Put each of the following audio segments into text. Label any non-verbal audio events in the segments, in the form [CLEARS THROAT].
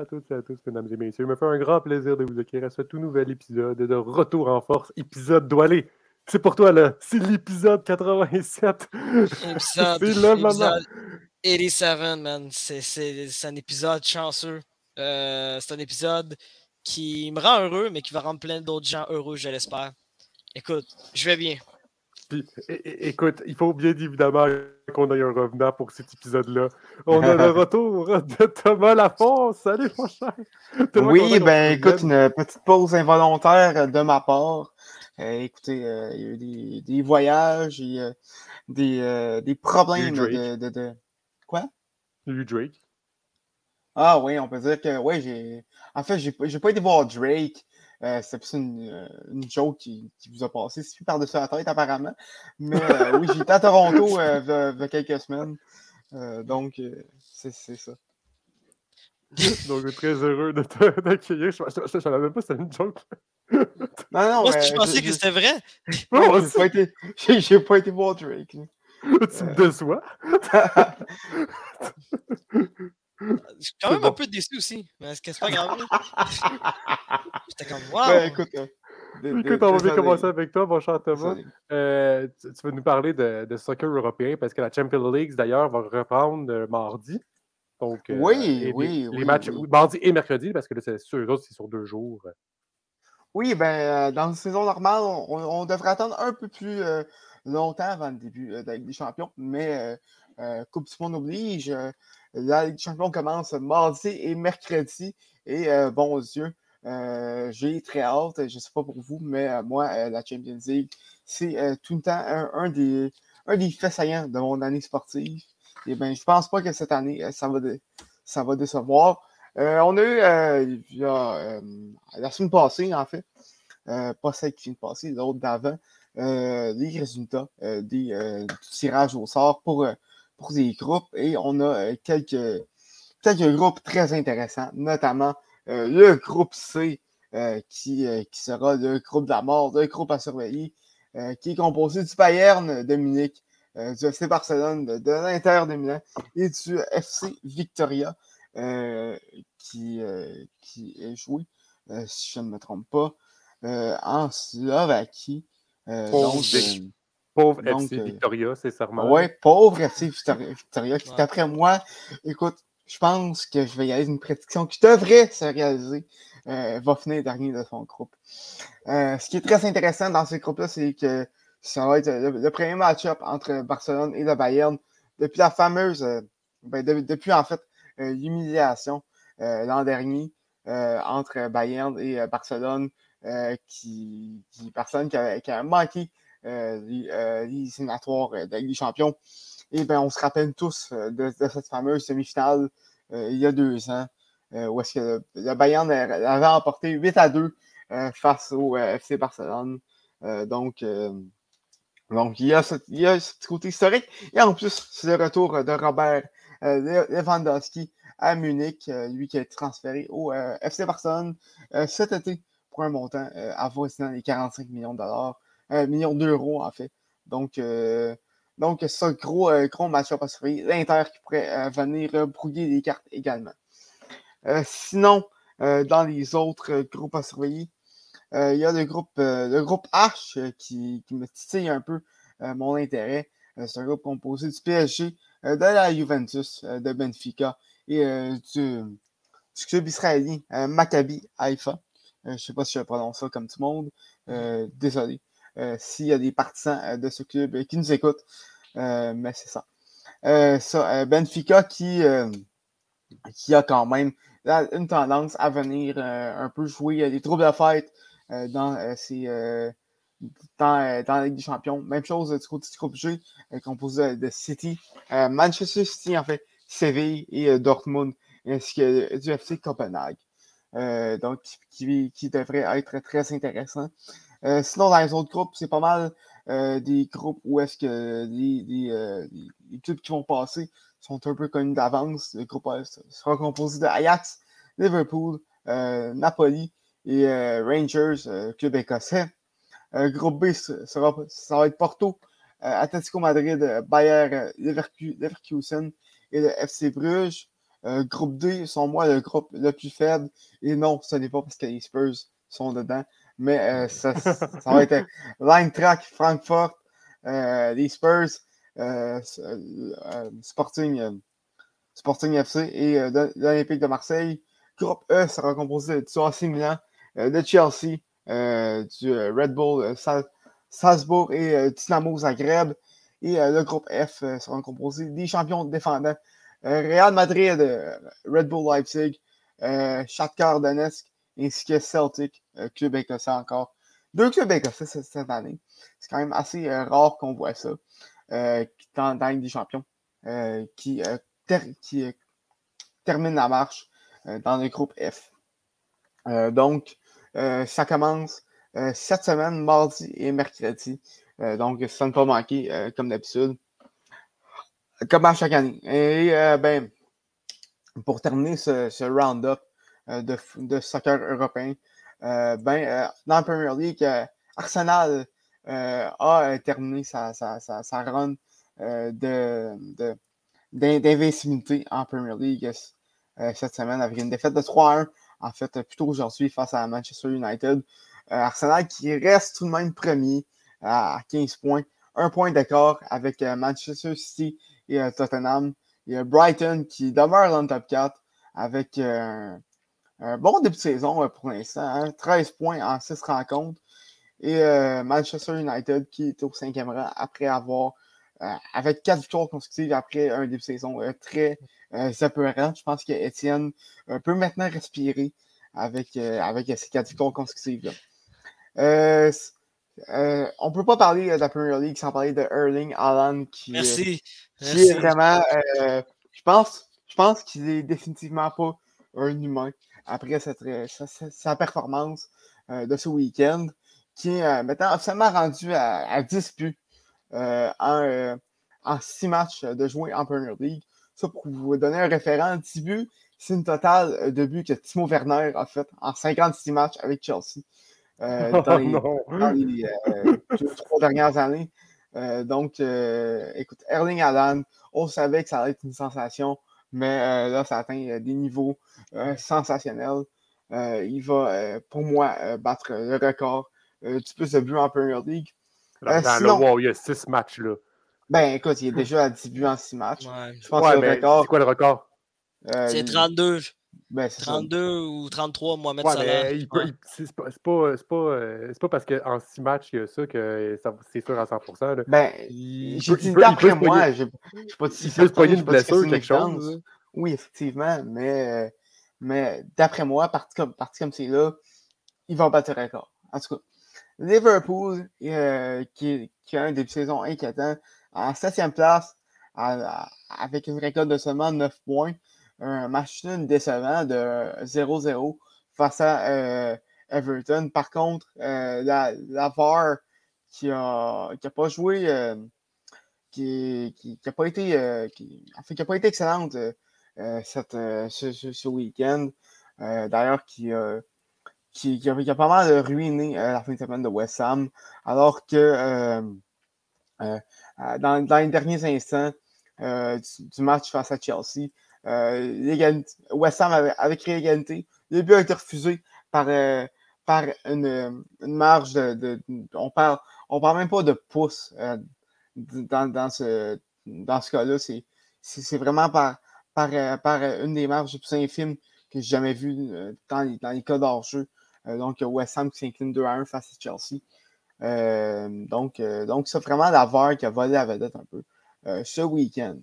À toutes et à tous, mesdames et messieurs. Il me fait un grand plaisir de vous accueillir à ce tout nouvel épisode de Retour en force, épisode doualé. C'est pour toi, là. C'est l'épisode 87. Épisode, [LAUGHS] C'est le moment. épisode 87, man. C'est- C'est c'est un épisode chanceux. Euh, c'est un épisode qui me rend heureux, mais qui va rendre plein d'autres gens heureux, je l'espère. Écoute, je vais bien. Puis, écoute, il faut bien évidemment qu'on ait un revenant pour cet épisode-là. On a le [LAUGHS] retour de Thomas Lafont. Salut, mon cher. Oui, ben te écoute, une petite pause involontaire de ma part. Euh, écoutez, euh, il y a eu des, des voyages et euh, des, euh, des problèmes de, de, de- Quoi? Salut, Drake. Ah oui, on peut dire que ouais, j'ai. En fait, j'ai pas été voir Drake. Euh, c'est plus une, euh, une joke qui, qui vous a passé si par-dessus la tête, apparemment. Mais euh, oui, j'étais à Toronto euh, v'là- v'là quelques semaines. Euh, donc, c'est c'est ça. [LAUGHS] Donc, très heureux de te- d'accueillir. Je ne savais même pas que c'était une joke. Non, non, Moi, euh, je pensais je- que je- c'était vrai. [LAUGHS] J'ai pas été- voir Drake. tu me déçois. [LAUGHS] Je suis quand même un peu déçu aussi. Mais est-ce que c'est pas grave? [LAUGHS] J'étais comme, wow! Ben, écoute, on va bien commencer avec toi, mon cher Thomas. Euh, tu, tu vas nous parler de, de soccer européen parce que la Champions League, d'ailleurs, va reprendre euh, mardi. Donc, euh, Oui, les- oui, les oui, matchs, oui. mardi et mercredi, parce que là, c'est sûr, eux autres, c'est sur deux jours. Oui, ben, euh, dans une saison normale, on, on devrait attendre un peu plus euh, longtemps avant le début euh, de la Ligue des Champions, mais euh, euh, Coupe du Monde oblige. La Ligue des Champions commence mardi et mercredi. Et euh, bon Dieu, euh, j'ai très hâte. Je ne sais pas pour vous, mais euh, moi, euh, la Champions League, c'est tout le temps un, des, un des faits saillants de mon année sportive. Et ben, je pense pas que cette année, ça va, ça va décevoir. On a eu la semaine passée, en fait, pas celle qui vient de passer, l'autre d'avant, les résultats des euh, du tirage au sort pour, pour des groupes. Et on a euh, quelques, quelques groupes très intéressants, notamment euh, le groupe C, euh, qui, qui sera le groupe de la mort, le groupe à surveiller, qui est composé du Bayern de Munich, du FC Barcelone, de, de l'Inter de Milan et du FC Victoria, qui, qui est joué, si je ne me trompe pas, en Slovaquie. Euh, donc, euh, Pauvre Donc, FC euh, Victoria, c'est sûrement. Ouais, pauvre FC Victoria, qui, Ouais. d'après moi, écoute, je pense que je vais y aller d'une prédiction qui devrait se réaliser, euh, va finir dernier de son groupe. Euh, ce qui est très intéressant dans ce groupe-là, c'est que ça va être le, le premier match-up entre Barcelone et le Bayern depuis la fameuse, euh, ben, de- depuis en fait euh, l'humiliation euh, l'an dernier euh, entre Bayern et euh, Barcelone, euh, qui, qui personne qui a, qui a manqué euh, euh, les éliminatoires euh, de la Ligue des Champions. Et ben, on se rappelle tous de, de cette fameuse demi-finale euh, il y a deux ans, où est-ce que le, Bayern avait emporté 8 à 2 euh, face au FC Barcelone. Donc, donc il, y a ce, petit côté historique. Et en plus, c'est le retour de Robert Le- Lewandowski à Munich, lui qui a été transféré au FC Barcelone cet été pour un montant avoisinant les 45 millions de dollars, euh, millions d'euros en fait. Donc, euh, donc c'est un gros, euh, gros match-up à surveiller. L'Inter qui pourrait euh, venir brouiller les cartes également. Sinon, dans les autres groupes à surveiller, il y a le groupe, le groupe H qui, qui me titille un peu mon intérêt. C'est un groupe composé du PSG, de la Juventus, de Benfica et du, du club israélien Maccabi Haïfa. Euh, je ne sais pas si je prononce ça comme tout le monde. Désolé. Euh, S'il y a des partisans euh, de ce club euh, qui nous écoutent, mais c'est ça. Ça Benfica qui, qui a quand même une tendance à venir un peu jouer des troubles de fête dans, dans, la Ligue des Champions. Même chose du côté du groupe G, composé de City, Manchester City en fait, Séville et Dortmund, ainsi que du FC Copenhague. Donc, qui, qui devrait être très intéressant. Euh, sinon, dans les autres groupes, c'est pas mal euh, des groupes où est-ce que les, les, euh, clubs qui vont passer sont un peu connus d'avance. Le groupe sera composé de Ajax, Liverpool, Napoli et Rangers, club écossais. Groupe B, sera, ça va être Porto, Atletico Madrid, Bayer Leverkusen et le FC Bruges. groupe D, sont moi le groupe le plus faible. Et non, ce n'est pas parce que les Spurs sont dedans. Mais [LAUGHS] ça, ça, va être Line Track, Frankfurt, les Spurs, Sporting, Sporting FC et l'Olympique de Marseille. Groupe E sera composé du AC Milan, de Chelsea, du Red Bull Salzbourg et Dynamo Zagreb. Et le groupe F sera composé des champions défendants Real Madrid, Red Bull Leipzig, Shakhtar Donetsk ainsi que Celtic, club écossais encore. Deux clubs écossais cette année. C'est quand même assez rare qu'on voit ça dans, dans des champions qui, termine la marche dans le groupe F. donc, ça commence cette semaine, mardi et mercredi. donc, ça ne pas manquer, comme d'habitude. Comme à chaque année. Et ben, pour terminer ce, ce round-up de, de, soccer européen, ben, dans la Premier League, Arsenal a terminé sa, sa, sa, run de d'invincibilité en Premier League cette semaine avec une défaite de 3-1, en fait, plutôt aujourd'hui face à Manchester United. Arsenal qui reste tout de même premier à 15 points, un point d'accord avec Manchester City et Tottenham. Il y a Brighton qui demeure dans le top 4 avec un bon début de saison pour l'instant, 13 hein, points en 6 rencontres. Et Manchester United qui est au cinquième rang après avoir euh, avec quatre victoires consécutives après un début de saison euh, très euh, apeurant. Je pense qu'Étienne peut maintenant respirer avec, avec ces quatre victoires consécutives. on ne peut pas parler de la Premier League sans parler de Erling Haaland qui, Merci. qui est vraiment. je pense, je pense qu'il est définitivement pas un humain après cette, sa, performance de ce week-end, qui est maintenant officiellement rendu à, à 10 buts euh, en, en, six matchs de jouer en Premier League. Ça, pour vous donner un référent, 10 buts, c'est une totale de buts que Timo Werner a fait en 56 matchs avec Chelsea euh, [LAUGHS] dans les, euh, trois dernières années. donc, écoute, Erling Haaland, on savait que ça allait être une sensation, mais là, ça atteint des niveaux sensationnels. il va, pour moi, battre le record du plus de buts en Premier League. Euh, dans le wow, il y a six matchs là. Ben écoute, il est déjà à 10 buts en 6 matchs. Je pense que le record. C'est quoi le record? Euh, c'est 32. Ben, 32 ou 33 Mohamed ouais, Salah. Il peut, C'est pas, pas, euh, pas, parce qu'en 6 matchs, il y a ça que c'est sûr à 100%. Là. Ben, j'ai dit d'après moi, j'ai pas dit Il peut se poigner une blessure ou quelque chose. Oui, effectivement, mais, mais d'après moi, parti comme, c'est là, il va battre le record. En tout cas, Liverpool, euh, qui, a un début de saison inquiétant, en septième place, avec une récolte de seulement 9 points. Un match décevant de 0-0 face à euh, Everton. Par contre, euh, la, la, VAR qui n'a qui a pas joué, euh, qui n'a a pas été excellente cette, ce, ce, ce week-end. D'ailleurs, qui a qui, a, pas mal ruiné euh, la fin de semaine de West Ham, alors que euh, euh, dans, dans, les derniers instants du, match face à Chelsea, West Ham avait, avait, créé l'égalité. Le but a été refusé par, par une, une, marge de, on parle on parle même pas de pouce dans, dans, ce, dans ce cas-là. C'est vraiment par, par, par une des marges les plus infimes que j'ai jamais vues dans, les, dans cas d'hors-jeu. Euh, donc, West Ham qui s'incline 2 à 1 face à Chelsea. Euh, donc, euh, donc c'est vraiment la VAR qui a volé la vedette un peu ce week-end.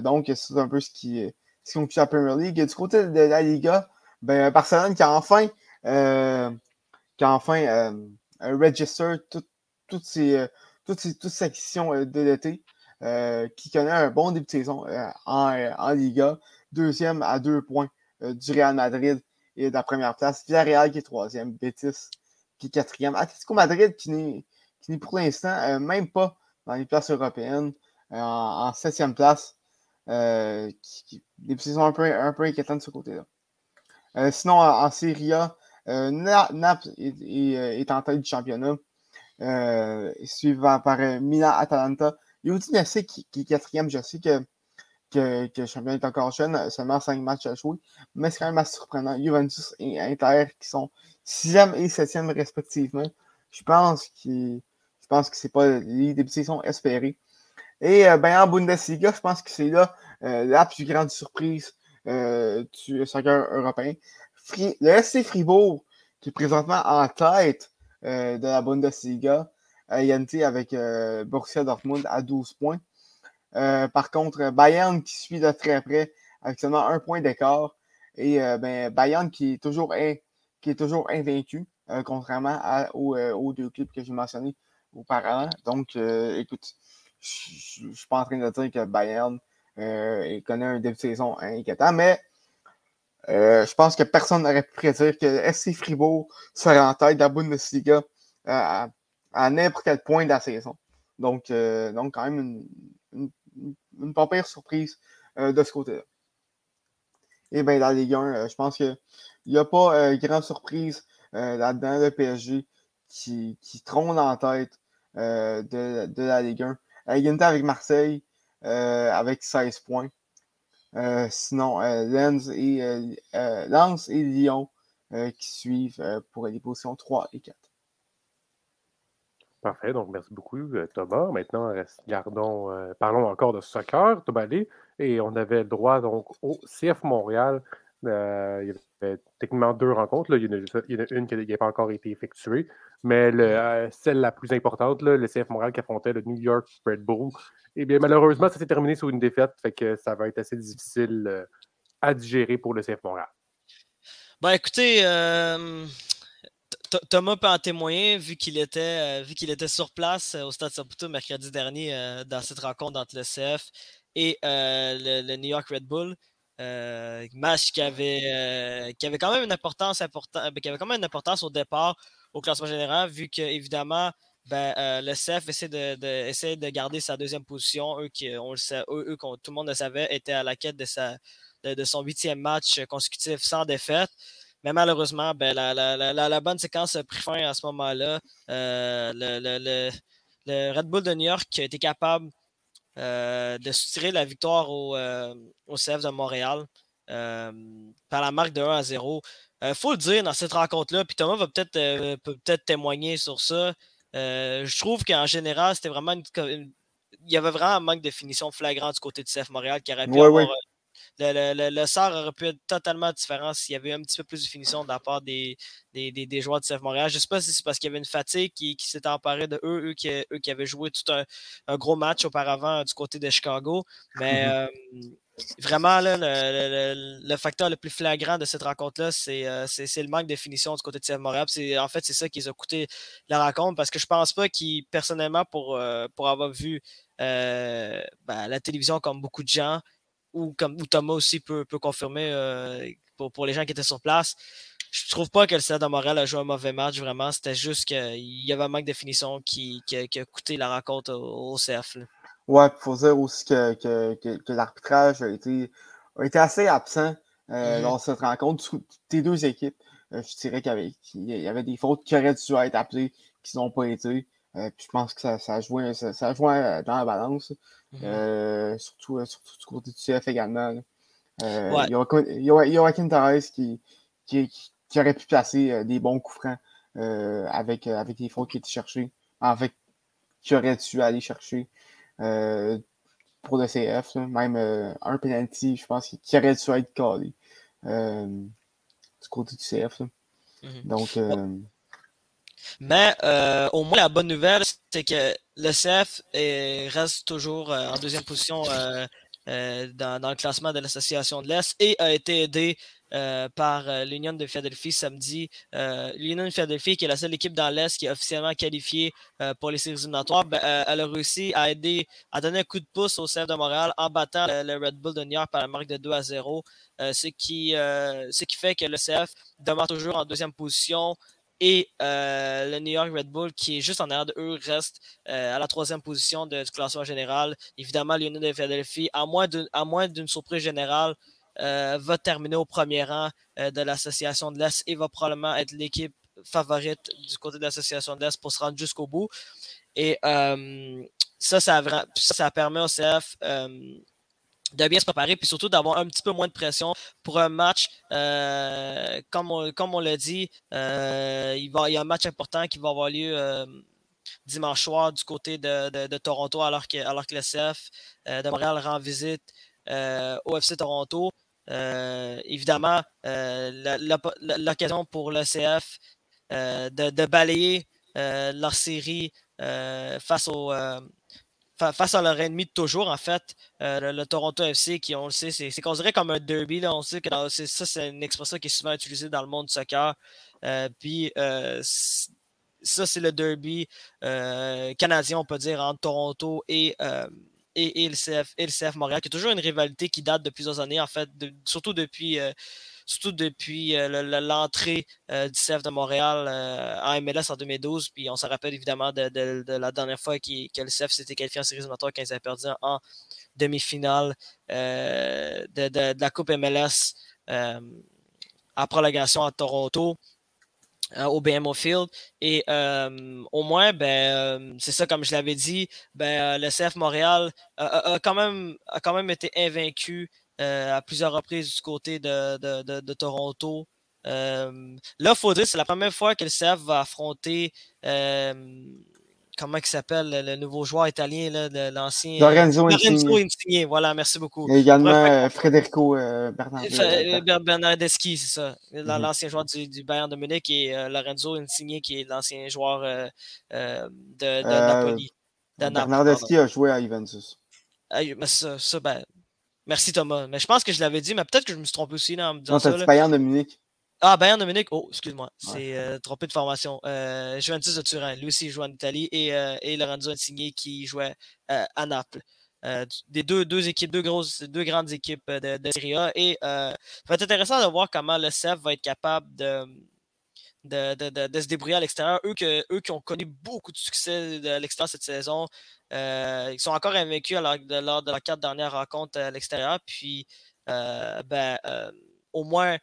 donc, c'est un peu ce qui, ce qui conclut la Premier League. Du côté de la Liga, ben, Barcelone qui a enfin, qui a enfin register toutes ces, toutes ces, toutes ces de l'été, qui connaît un bon début de saison en, en, Liga, deuxième à deux points du Real Madrid et la première place. Villarreal qui est troisième, Betis qui est quatrième. Atletico Madrid qui n'est pour l'instant euh, même pas dans les places européennes, euh, en, septième place. Euh, qui, des saisons un peu, un de ce côté-là. sinon, en, Serie A, Naples est, en tête du championnat, suivi par Milan Atalanta. Udinese qui, qui est quatrième. Je sais que que, que le champion est encore jeune, seulement 5 matchs à jouer. Mais c'est quand même assez surprenant. Juventus et Inter qui sont 6e et 7e respectivement. Je pense que je pense que c'est pas les débuts de saison espérés. Et ben, en Bundesliga, je pense que c'est là la plus grande surprise du soccer européen. le SC Fribourg, qui est présentement en tête de la Bundesliga, INT avec Borussia Dortmund à 12 points. Euh, par contre, Bayern qui suit de très près avec seulement un point d'écart. Et euh, ben, Bayern qui est toujours, qui est toujours invaincu, euh, contrairement aux, deux clubs que j'ai mentionnés auparavant. Donc, écoute, je ne suis pas en train de dire que Bayern connaît un début de saison inquiétant, mais je pense que personne n'aurait pu prédire que SC Fribourg serait en tête de la Bundesliga à n'importe quel point de la saison. Donc, donc quand même une, pas pire surprise euh, de ce côté-là. Et bien, dans la Ligue 1, euh, je pense qu'il n'y a pas euh, grande surprise là-dedans, le PSG qui, qui trône en tête de, la Ligue 1. Égalité avec Marseille avec 16 points. sinon, Lens, et, Lens et Lyon qui suivent pour les positions 3 et 4. Parfait, donc merci beaucoup euh, Thomas. Maintenant, gardons, euh, parlons encore de soccer, Thomas et on avait le droit donc au CF Montréal. Euh, il y avait techniquement deux rencontres. Il, y en a, une qui n'a pas encore été effectuée, mais celle la plus importante, le CF Montréal qui affrontait le New York Red Bull. Eh bien, malheureusement, ça s'est terminé sur une défaite, fait que ça va être assez difficile à digérer pour le CF Montréal. Ben écoutez, Thomas peut en témoigner, vu qu'il était, euh, sur place euh, au Stade Saputo mercredi dernier euh, dans cette rencontre entre le CF et le, New York Red Bull. match qui avait, quand même une importance au départ au classement général, vu que évidemment ben, le CF essaie de, de, de garder sa deuxième position. Eux, qui, tout le monde le savait, étaient à la quête de son huitième match consécutif sans défaite. Mais malheureusement, ben, la, bonne séquence a pris fin à ce moment-là. Euh, le, Red Bull de New York a été capable euh, de soutirer la victoire au, euh, CF de Montréal par la marque de 1 à 0. Il faut le dire dans cette rencontre-là, puis Thomas va peut-être peut être témoigner sur ça. je trouve qu'en général, c'était vraiment il y avait vraiment un manque de finition flagrant du côté du CF Montréal qui aurait pu avoir le, le, sort aurait pu être totalement différent s'il y avait un petit peu plus de finition de la part des, des, joueurs de CF Montréal. Je ne sais pas si c'est parce qu'il y avait une fatigue qui, qui s'était emparée de eux, eux qui, eux qui avaient joué tout un, gros match auparavant du côté de Chicago. Mais mm-hmm. euh, vraiment, le, facteur le plus flagrant de cette rencontre-là, euh, c'est le manque de finition du côté de CF Montréal. En fait, c'est ça qui les a coûté la rencontre parce que je pense pas qu'ils, personnellement, pour, euh, pour avoir vu ben, la télévision comme beaucoup de gens, ou comme Thomas aussi peut, confirmer euh, pour, les gens qui étaient sur place. Je trouve pas que le Stade de Montréal a joué un mauvais match, vraiment. C'était juste qu'il y avait un manque de finition qui, a, coûté la rencontre au, CF. Ouais, il faut dire aussi que, l'arbitrage a été, assez absent euh, mm-hmm. dans cette rencontre. Tes deux équipes, euh, je dirais qu'il y, avait des fautes qui auraient dû être appelées, qui n'ont pas été. Je pense que ça, a joué, ça, ça a joué dans la balance. Mhm. Euh, surtout, euh, surtout du côté du CF également. Euh, il, y a Joachim Torres qui, qui, qui, aurait pu placer des bons coups francs avec, avec les fautes qui étaient cherchées. En fait, qui aurait dû aller chercher pour le CF. Même un penalty, je pense, qui aurait dû être collé du côté du CF. Mhm. Donc. Mais euh, au moins, la bonne nouvelle, c'est que le CF reste toujours euh, en deuxième position euh, dans, le classement de l'Association de l'Est et a été aidé par l'Union de Philadelphie samedi. L'Union de Philadelphie, qui est la seule équipe dans l'Est qui est officiellement qualifiée pour les séries éliminatoires, ben, elle a réussi à aider, à donner un coup de pouce au CF de Montréal en battant le, Red Bull de New York par la marque de 2 à 0. ce, qui, ce qui fait que le CF demeure toujours en deuxième position et euh, le New York Red Bull, qui est juste en arrière de eux, reste euh, à la troisième position du classement général. Évidemment, Lionel de Philadelphie, à moins d'une surprise générale, euh, va terminer au premier rang de l'association de l'Est et va probablement être l'équipe favorite du côté de l'association de l'Est pour se rendre jusqu'au bout. Et ça, ça, ça, permet au CF de bien se préparer, puis surtout d'avoir un petit peu moins de pression pour un match, euh, comme on, comme on l'a dit, euh, il, y a un match important qui va avoir lieu euh, dimanche soir du côté de, de, de, Toronto, alors que, alors que le CF de Montréal rend visite au FC Toronto. évidemment, l'occasion pour le CF de, de, balayer leur série face au face à leur ennemi de toujours, en fait, euh, le, Toronto FC, qui, on le sait, c'est considéré comme un derby. Là, on sait que ça, c'est une expression qui est souvent utilisée dans le monde du soccer. Euh, puis, euh, ça, c'est le derby canadien, on peut dire, entre Toronto et, et, le CF, et le CF Montréal, qui est toujours une rivalité qui date de plusieurs années, en fait, surtout depuis surtout depuis euh, l'entrée euh, du CF de Montréal euh, en MLS en 2012. Puis on se rappelle évidemment de, la dernière fois que le CF s'était qualifié en séries éliminatoires quand ils avaient perdu en demi-finale de, la Coupe MLS en prolongation à Toronto. au BMO Field. Et au moins, ben, c'est ça, comme je l'avais dit, ben, le CF Montréal a, quand même, a quand même été invaincu à plusieurs reprises du côté de, de, de, Toronto. Euh, là, dire c'est la première fois que le CF va affronter euh, comment il s'appelle, le nouveau joueur italien, l'ancien. Lorenzo, Lorenzo Insigne. Voilà, merci beaucoup. Et également Federico Bernardeschi. Bernardeschi, c'est ça. Mhm. L'ancien joueur du, du, Bayern de Munich et Lorenzo Insigne, qui est l'ancien joueur de, de Napoli. Bernardeschi a joué à Juventus. Ah, ça, ça ben, Merci Thomas. Mais je pense que je l'avais dit, mais peut-être que je me suis trompé aussi là, en me disant non, ça. Bayern de Munich. Ah, Bayern de Munich. Oh, excuse-moi. C'est euh, trompé de formation. Euh, Juventus de Turin. Lui aussi, il joue en Italie. Et, euh, et Lorenzo Insigne qui jouait euh, à Naples. Des deux, deux équipes, deux grosses, deux grandes équipes de, de Serie A. Et ça va être intéressant de voir comment le CEF va être capable de, de, se débrouiller à l'extérieur. Eux, qui ont connu beaucoup de succès à l'extérieur cette saison, euh, ils sont encore invaincus lors de, lors de la quatre dernières rencontres à l'extérieur. Puis, euh, ben, euh, au moins,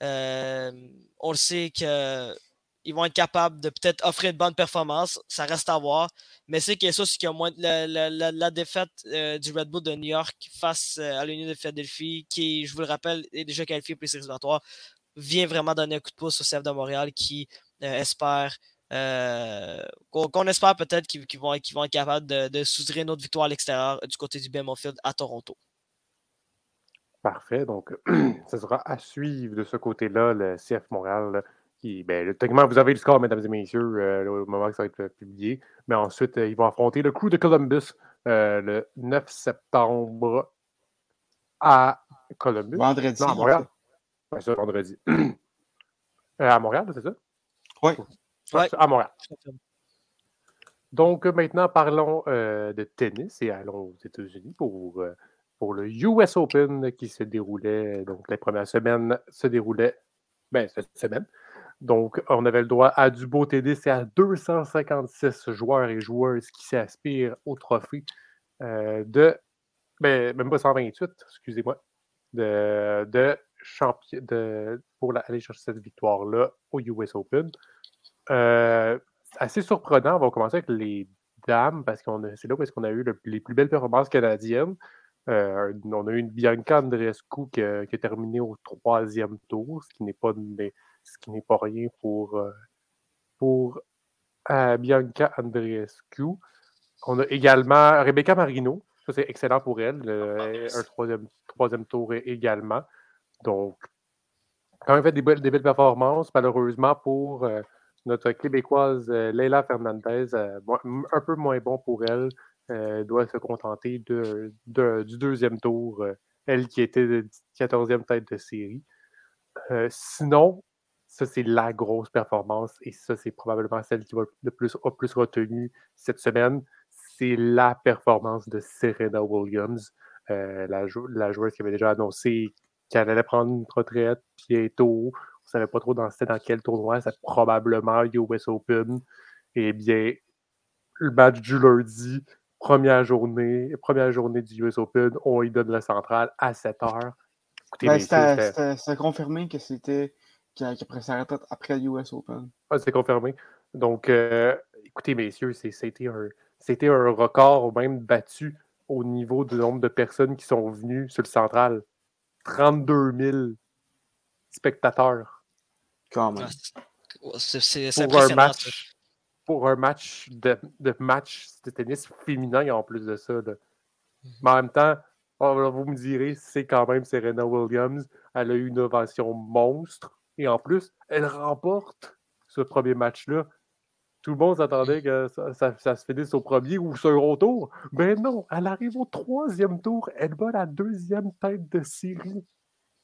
on le sait qu'ils vont être capables de peut-être offrir une bonne performance. Ça reste à voir. Mais c'est que ça, c'est qu'il a moins la, la, défaite du Red Bull de New York face à l'Union de Philadelphie, qui, je vous le rappelle, est déjà qualifié pour les séries vient vraiment donner un coup de pouce au CF de Montréal qui espère euh, qu'on espère peut-être qu'ils vont, vont, être capables de, de soutirer une autre victoire à l'extérieur du côté du BMO Field à Toronto. Parfait. Donc, [CLEARS THROAT] ce sera à suivre de ce côté-là, le CF Montréal. qui, ben, techniquement, vous avez le score, mesdames et messieurs, euh, au moment que ça va être publié. Mais ensuite, euh, ils vont affronter le crew de Columbus le 9 septembre à Columbus. Vendredi. Non, à Montréal. C'est vendredi. [CLEARS THROAT] à Montréal, c'est ça? Oui. À Montréal. Donc maintenant, parlons euh, de tennis et allons aux États-Unis pour, euh, pour le US Open qui se déroulait, donc les premières semaines se déroulaient, ben, cette semaine. Donc, on avait le droit à du beau tennis et à 256 joueurs et joueuses qui s'aspirent au trophée euh, de, ben, même pas 128, excusez-moi, de, de champion, de, pour aller chercher cette victoire-là au US Open. Euh, assez surprenant. On va commencer avec les dames, parce que c'est là où est-ce qu'on a eu les plus belles performances canadiennes. Euh, on a eu une Bianca Andreescu qui, a, terminé au troisième tour, ce qui n'est pas, ce qui n'est pas rien pour, euh, pour Bianca Andreescu. On a également Rebecca Marino. Ça, c'est excellent pour elle. un troisième, troisième tour également. Donc, quand même fait des belles, performances. Malheureusement, pour notre Québécoise euh, Leila Fernandez, euh, un peu moins bon pour elle, euh, doit se contenter de, du deuxième tour, elle qui était 14e tête de série. sinon, ça, c'est la grosse performance et ça, c'est probablement celle qui va le plus, a retenu cette semaine. C'est la performance de Serena Williams, la, joueuse qui avait déjà annoncé qu'elle allait prendre une retraite bientôt ne savait pas trop dans, dans quel tournoi, c'est probablement US Open. Eh bien, le match du lundi, première journée, première journée du US Open, on y donne la centrale à 7 heures. Ben, c'était confirmé que c'était qu'après sa retraite après US Open. Ah, c'est confirmé. Donc, euh, écoutez, messieurs, c'était un, un record même battu au niveau du nombre de personnes qui sont venues sur le central. 32 000 spectateurs. Quand même. Ah, c'est- Pour un match, pour un match de, de match de tennis féminin en plus de ça. là. Mais en même temps, oh, vous me direz, c'est quand même Serena Williams. Elle a eu une ovation monstre. Et en plus, elle remporte ce premier match-là. Tout le monde s'attendait que ça, ça- ça se finisse au premier ou au second tour. Mais non, elle arrive au troisième tour. Elle bat la deuxième tête de série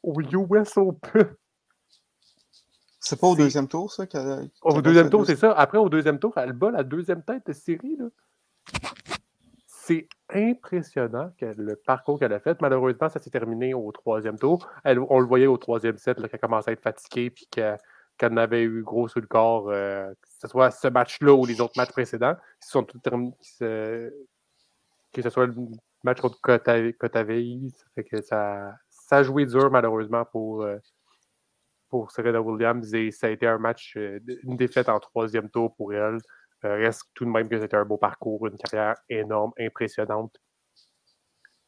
au US Open. C'est pas au deuxième tour, ça? qu'elle a- Au qu'elle deuxième tour, c'est ça. Après, au deuxième tour, elle bat la deuxième tête de série. là. C'est impressionnant que le parcours qu'elle a fait. Malheureusement, ça s'est terminé au troisième tour. Elle- on le voyait au troisième set qu'elle commençait à être fatiguée puis que- qu'elle en avait eu gros sur le corps, euh, que ce soit ce match-là ou les autres matchs précédents, qui sont tous terminés. Que ce soit le match contre Kotavei, ça fait que ça, ça a joué dur malheureusement pour, euh, pour Serena Williams et ça a été un match, euh, une défaite en troisième tour pour elle. Reste tout de même que c'était un beau parcours, une carrière énorme, impressionnante.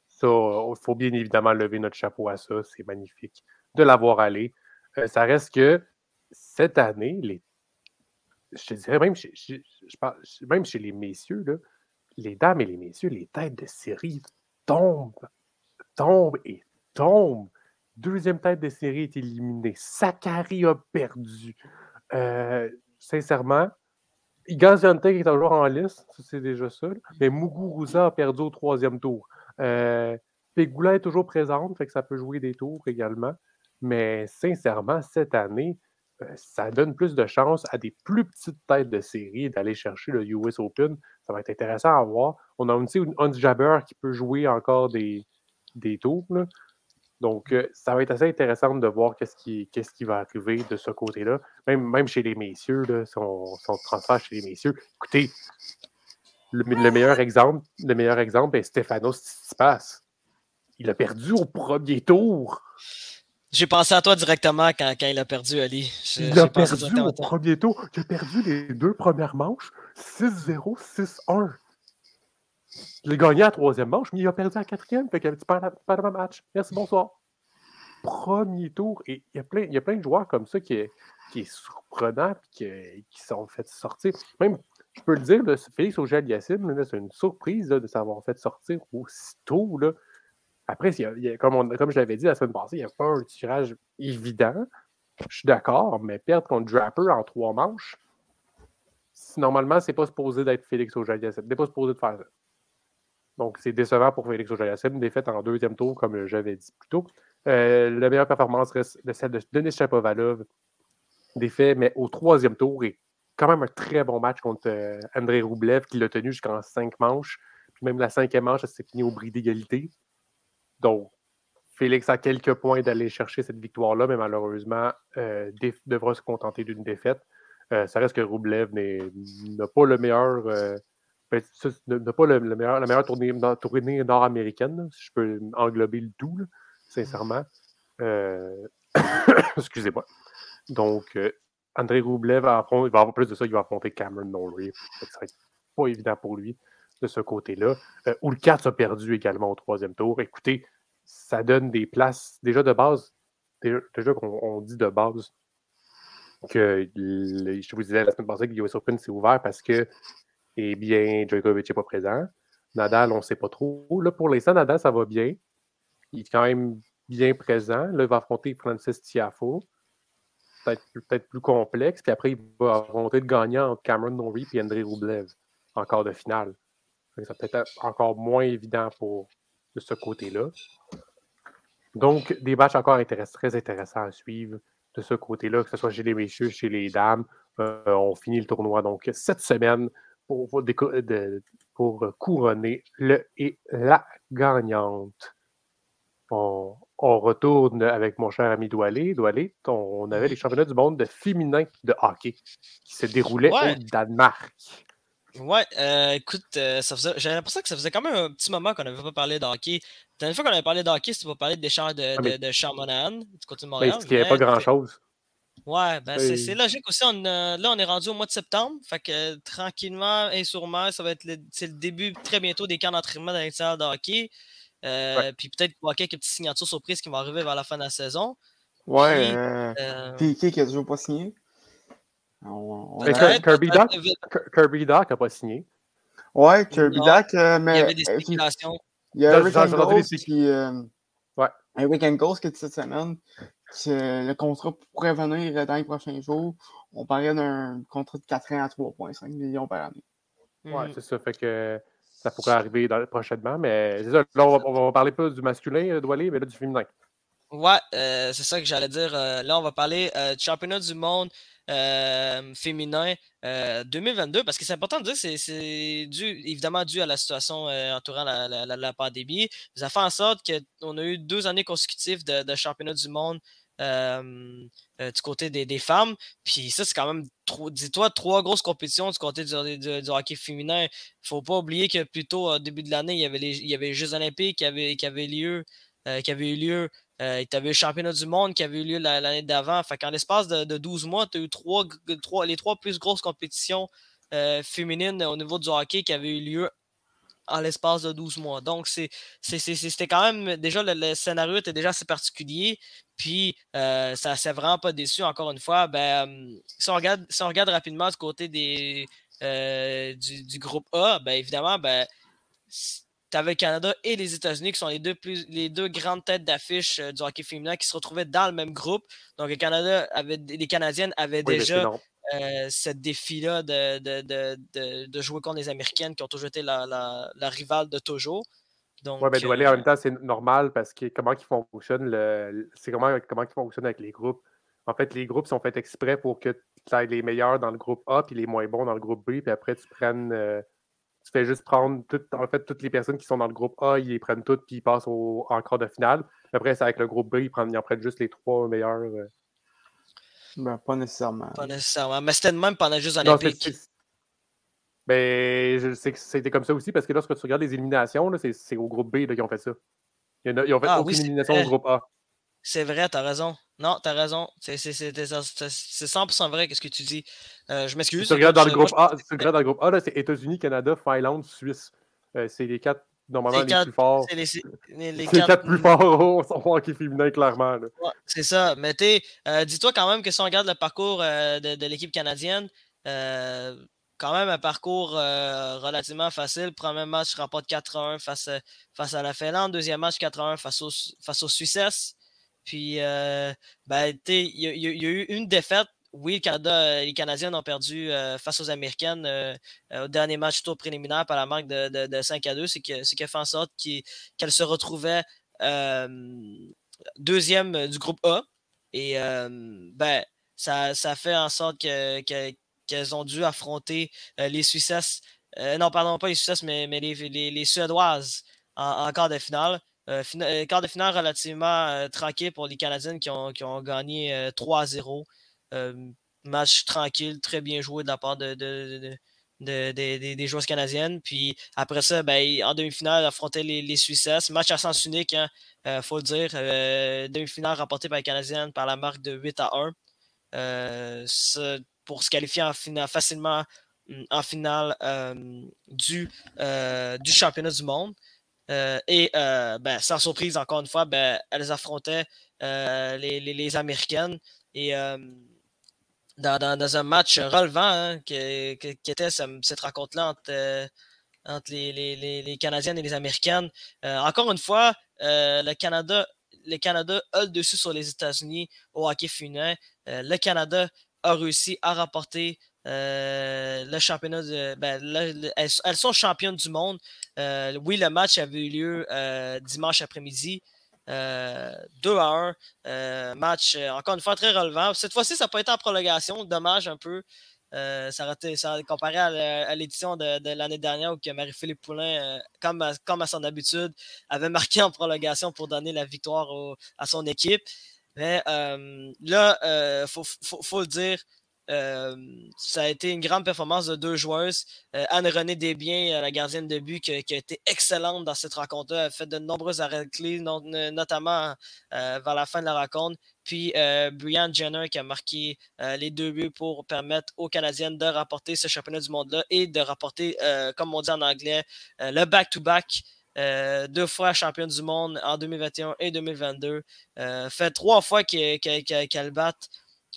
Ça, il faut bien évidemment lever notre chapeau à ça. C'est magnifique de l'avoir allé. Ça reste que cette année, je te dirais même chez, les messieurs, les dames et les messieurs, les têtes de série tombent, tombent et tombent. Deuxième tête de série est éliminée. Sakari a perdu. Euh, sincèrement, Gaziantep est toujours en liste, c'est déjà ça. Mais Muguruza a perdu au troisième tour. Euh, est toujours présente, fait que ça peut jouer des tours également. Mais sincèrement, cette année, ça donne plus de chances à des plus petites têtes de série d'aller chercher le US Open. Ça va être intéressant à voir. On a aussi Hans Jabber qui peut jouer encore des, tours. Donc, euh, ça va être assez intéressant de voir qu'est-ce qui, va arriver de ce côté-là. Même, même chez les messieurs, son, transfert chez les messieurs. Écoutez, le, le meilleur exemple, le meilleur exemple est Stefanos Tsitsipas. Il a perdu au premier tour. J'ai pensé à toi directement quand, quand il a perdu, Ali. Je- Il j'ai a perdu au premier tour. Il a perdu les deux premières manches 6-0, 6-1. Il a gagné à la troisième manche, mais il a perdu à la quatrième. Fait qu'il tu perds le match. Merci, bonsoir. Premier tour. Et il y a plein, il y a plein de joueurs comme ça qui est, qui est surprenant et qui, qui sont fait sortir. Même, je peux le dire, là, Félix Auger-Aliassime, c'est une surprise là, de s'avoir fait sortir aussitôt. Là. Après, comme, je l'avais dit la semaine passée, il n'y a pas un tirage évident. Je suis d'accord, mais perdre contre Draper en trois manches, normalement, c'est pas supposé d'être Félix Auger-Aliassime. n'est pas supposé de faire ça. Donc, c'est décevant pour Félix Auger-Aliassime. Défaite en deuxième tour, comme j'avais dit plus tôt. Euh, la meilleure performance reste celle de Denis Chapovalov. Défait, mais au troisième tour, et quand même un très bon match contre euh, André Roublev, qui l'a tenu jusqu'en cinq manches. Puis même la cinquième manche, ça s'est fini au bris d'égalité. Donc, Félix a quelques points d'aller chercher cette victoire-là, mais malheureusement, euh, devra se contenter d'une défaite. Euh, ça reste que Roublev n'a pas le meilleur. euh, ben, n'a pas le, le meilleur, la meilleure tournée, no- tournée nord-américaine, si je peux englober le tout, sincèrement. [COUGHS] Excusez-moi. Donc, André Roublev, va affron- il va avoir plus de ça, il va affronter Cameron Norrie. Ça va être pas évident pour lui de ce côté-là. Euh, Oulkats a perdu également au troisième tour. Écoutez, ça donne des places déjà de base. Déjà, qu'on on dit de base que le- je vous disais la semaine passée que le US Open s'est ouvert parce que, eh bien, Djokovic n'est pas présent. Nadal, on ne sait pas trop. Là, pour l'instant, Nadal, ça va bien. Il est quand même bien présent. Là, il va affronter Francis Tiafo. Peut-être peut-être plus complexe. Puis après, il va affronter le gagnant entre Cameron Norrie et André Roublev en quart de finale. Ça peut être encore moins évident pour de ce côté-là. Donc, des matchs encore intéress- très intéressants à suivre de ce côté-là, que ce soit chez les messieurs, chez les dames. Euh, on finit le tournoi donc cette semaine pour, pour déco- de- pour couronner le et la gagnante. On, on retourne avec mon cher ami Doualé. Doualé, on, on avait les championnats du monde de féminin de hockey qui se déroulaient Ouais. au Danemark. Ouais, euh, écoute, euh, ça faisait, j'avais l'impression que ça faisait quand même un petit moment qu'on n'avait pas parlé de hockey. La dernière fois qu'on avait parlé de hockey, c'était pour parler des champs de, Ah, mais- de, de Charles Monahan, du côté de Mais Montréal. qu'il n'y avait pas grand-chose. Ouais, ben c'est logique aussi. On, là, on est rendu au mois de septembre. Fait que tranquillement et sûrement, ça va être le, le début très bientôt des camps d'entraînement dans l'extérieur de hockey. Euh, Puis peut-être quelques petites signatures surprises qui vont arriver vers la fin de la saison. Ouais. euh, euh... Piqué qui a toujours pas signé? On, Kirby, Doc, Kirby Doc n'a pas signé. Ouais, Kirby Doc, euh, mais. Il y avait des spéculations. Il y a Eric Engels qui. Euh, ouais. Eric Engels qui a dit cette semaine que le contrat pourrait venir dans les prochains jours. On parlait d'un contrat de 4 ans à 3,5 millions par année. Ouais, mm. c'est ça. Fait que ça pourrait arriver dans, prochainement. Mais c'est ça. Là, on va, parler pas du masculin, euh, Doualé, mais là, du féminin. Ouais, euh, c'est ça que j'allais dire. Euh, là, on va parler du championnat du monde féminin 2022 parce que c'est important de dire c'est dû, évidemment dû à la situation entourant la, la, la, pandémie. Ça fait en sorte qu'on a eu deux années consécutives de, championnat du monde euh, euh, du côté des, femmes. Puis ça, c'est quand même, dis-toi, trois grosses compétitions du côté du, du, hockey féminin. faut pas oublier que plus tôt, au début de l'année, il y avait les, il y avait Jeux olympiques qui avaient, lieu. Euh, qui avaient eu lieu. Euh, tu avais le championnat du monde qui avait eu lieu l'année d'avant. Fait qu'en l'espace de, de, 12 mois, tu as eu les trois plus grosses compétitions féminines au niveau du hockey qui avaient eu lieu en l'espace de 12 mois. Donc, c'était quand même, déjà, le, scénario était déjà assez particulier. Puis, euh, ça s'est vraiment pas déçu, encore une fois. Ben, si, on regarde, si on regarde rapidement du côté euh, du, groupe A, ben, évidemment, ben, tu avais le Canada et les États-Unis qui sont les deux, plus, les deux grandes têtes d'affiche euh, du hockey féminin qui se retrouvaient dans le même groupe. Donc, le Canada avait, les Canadiennes avaient déjà euh, ce défi-là de, de, de, jouer contre les Américaines qui ont toujours été la, la, rivale de toujours. Donc, ouais, mais aller en même temps, c'est normal parce que comment ils fonctionnent, le, c'est comment, comment ils fonctionnent avec les groupes. En fait, les groupes sont faits exprès pour que tu aies les meilleurs dans le groupe A puis les moins bons dans le groupe B, puis après tu prennes. Euh, tu fais juste prendre en fait, toutes les personnes qui sont dans le groupe A, ils les prennent toutes puis ils passent au, en quart de finale. Après, c'est avec le groupe B, ils, prennent, ils en prennent juste les trois meilleurs. Euh, ben, pas nécessairement. Pas nécessairement. Mais c'était de même pendant les Jeux Olympiques. Ben, c'était comme ça aussi parce que lorsque tu regardes les éliminations, c'est au groupe B qu'ils ont fait ça. Ils ont fait ah, aucune élimination au groupe A. C'est vrai, t'as raison. Non, t'as raison. C'est 100% vrai, qu'est-ce que tu dis? Euh, je m'excuse. Si tu regardes dans le groupe A, tu regardes dans le groupe A, c'est États-Unis, Canada, Finlande, Suisse. Euh, c'est les quatre normalement les, plus forts. C'est les, quatre... plus forts au hockey féminin, clairement. Ouais, c'est ça. Mais euh, dis-toi quand même que si on regarde le parcours euh, de, de l'équipe canadienne, quand même un parcours relativement facile. Premier match, remporte 4-1 face, face à la Finlande. Deuxième match, 4-1 face, au, face aux Suisses. Puis, ben, il y, a eu une défaite oui, euh, les Canadiens ont perdu euh, face aux Américaines euh, au dernier match tour préliminaire par la marque de, 5 à 2. C'est ce qui a fait en sorte qu'elles se retrouvaient deuxième du groupe A. Et ben, ça, ça fait en sorte qu'elles ont dû affronter les Suisses. non, pardon, pas les Suisses, mais les, Suédoises en, quart de finale. Quart de finale relativement tranquille pour les Canadiennes qui ont, gagné 3 à 0. Euh, match tranquille, très bien joué de la part de, des joueuses canadiennes. Puis après ça, ben, en demi-finale, affronter les, les Suisses. Match à sens unique, il hein, euh, faut le dire. Euh, demi-finale remportée par les Canadiennes par la marque de 8 à 1. pour se qualifier facilement mm, en finale du championnat du monde. Et ben, sans surprise, encore une fois, ben, elles affrontaient les, les, les, Américaines. Et dans, un match relevant hein, qui, était cette rencontre-là entre, euh, entre les, les, Canadiennes et les Américaines. Euh, encore une fois, euh, le Canada le Canada a le dessus sur les États-Unis au hockey féminin. le Canada a réussi à remporter le championnat. Ben, elles, sont championnes du monde. oui, le match avait eu lieu dimanche après-midi. 2 euh, à 1. Euh, match, euh, encore une fois, très relevant. Cette fois-ci, ça pas été en prolongation. Dommage un peu. ça, ça comparé à, l'édition de, l'année dernière où Marie-Philippe Poulain, comme, à, comme à son habitude, avait marqué en prolongation pour donner la victoire à son équipe. Mais là, il faut, le dire, euh, ça a été une grande performance de deux joueuses. Euh, Anne-Renée Desbiens, euh, la gardienne de but, qui, a été excellente dans cette rencontre-là. A fait de nombreux arrêts clés, notamment vers la fin de la rencontre. puis Brian Jenner qui a marqué les deux buts pour permettre aux Canadiennes de rapporter ce championnat du monde-là et de rapporter, comme on dit en anglais, le back-to-back. deux fois championne du monde en 2021 et 2022. fait trois fois qu'elle batte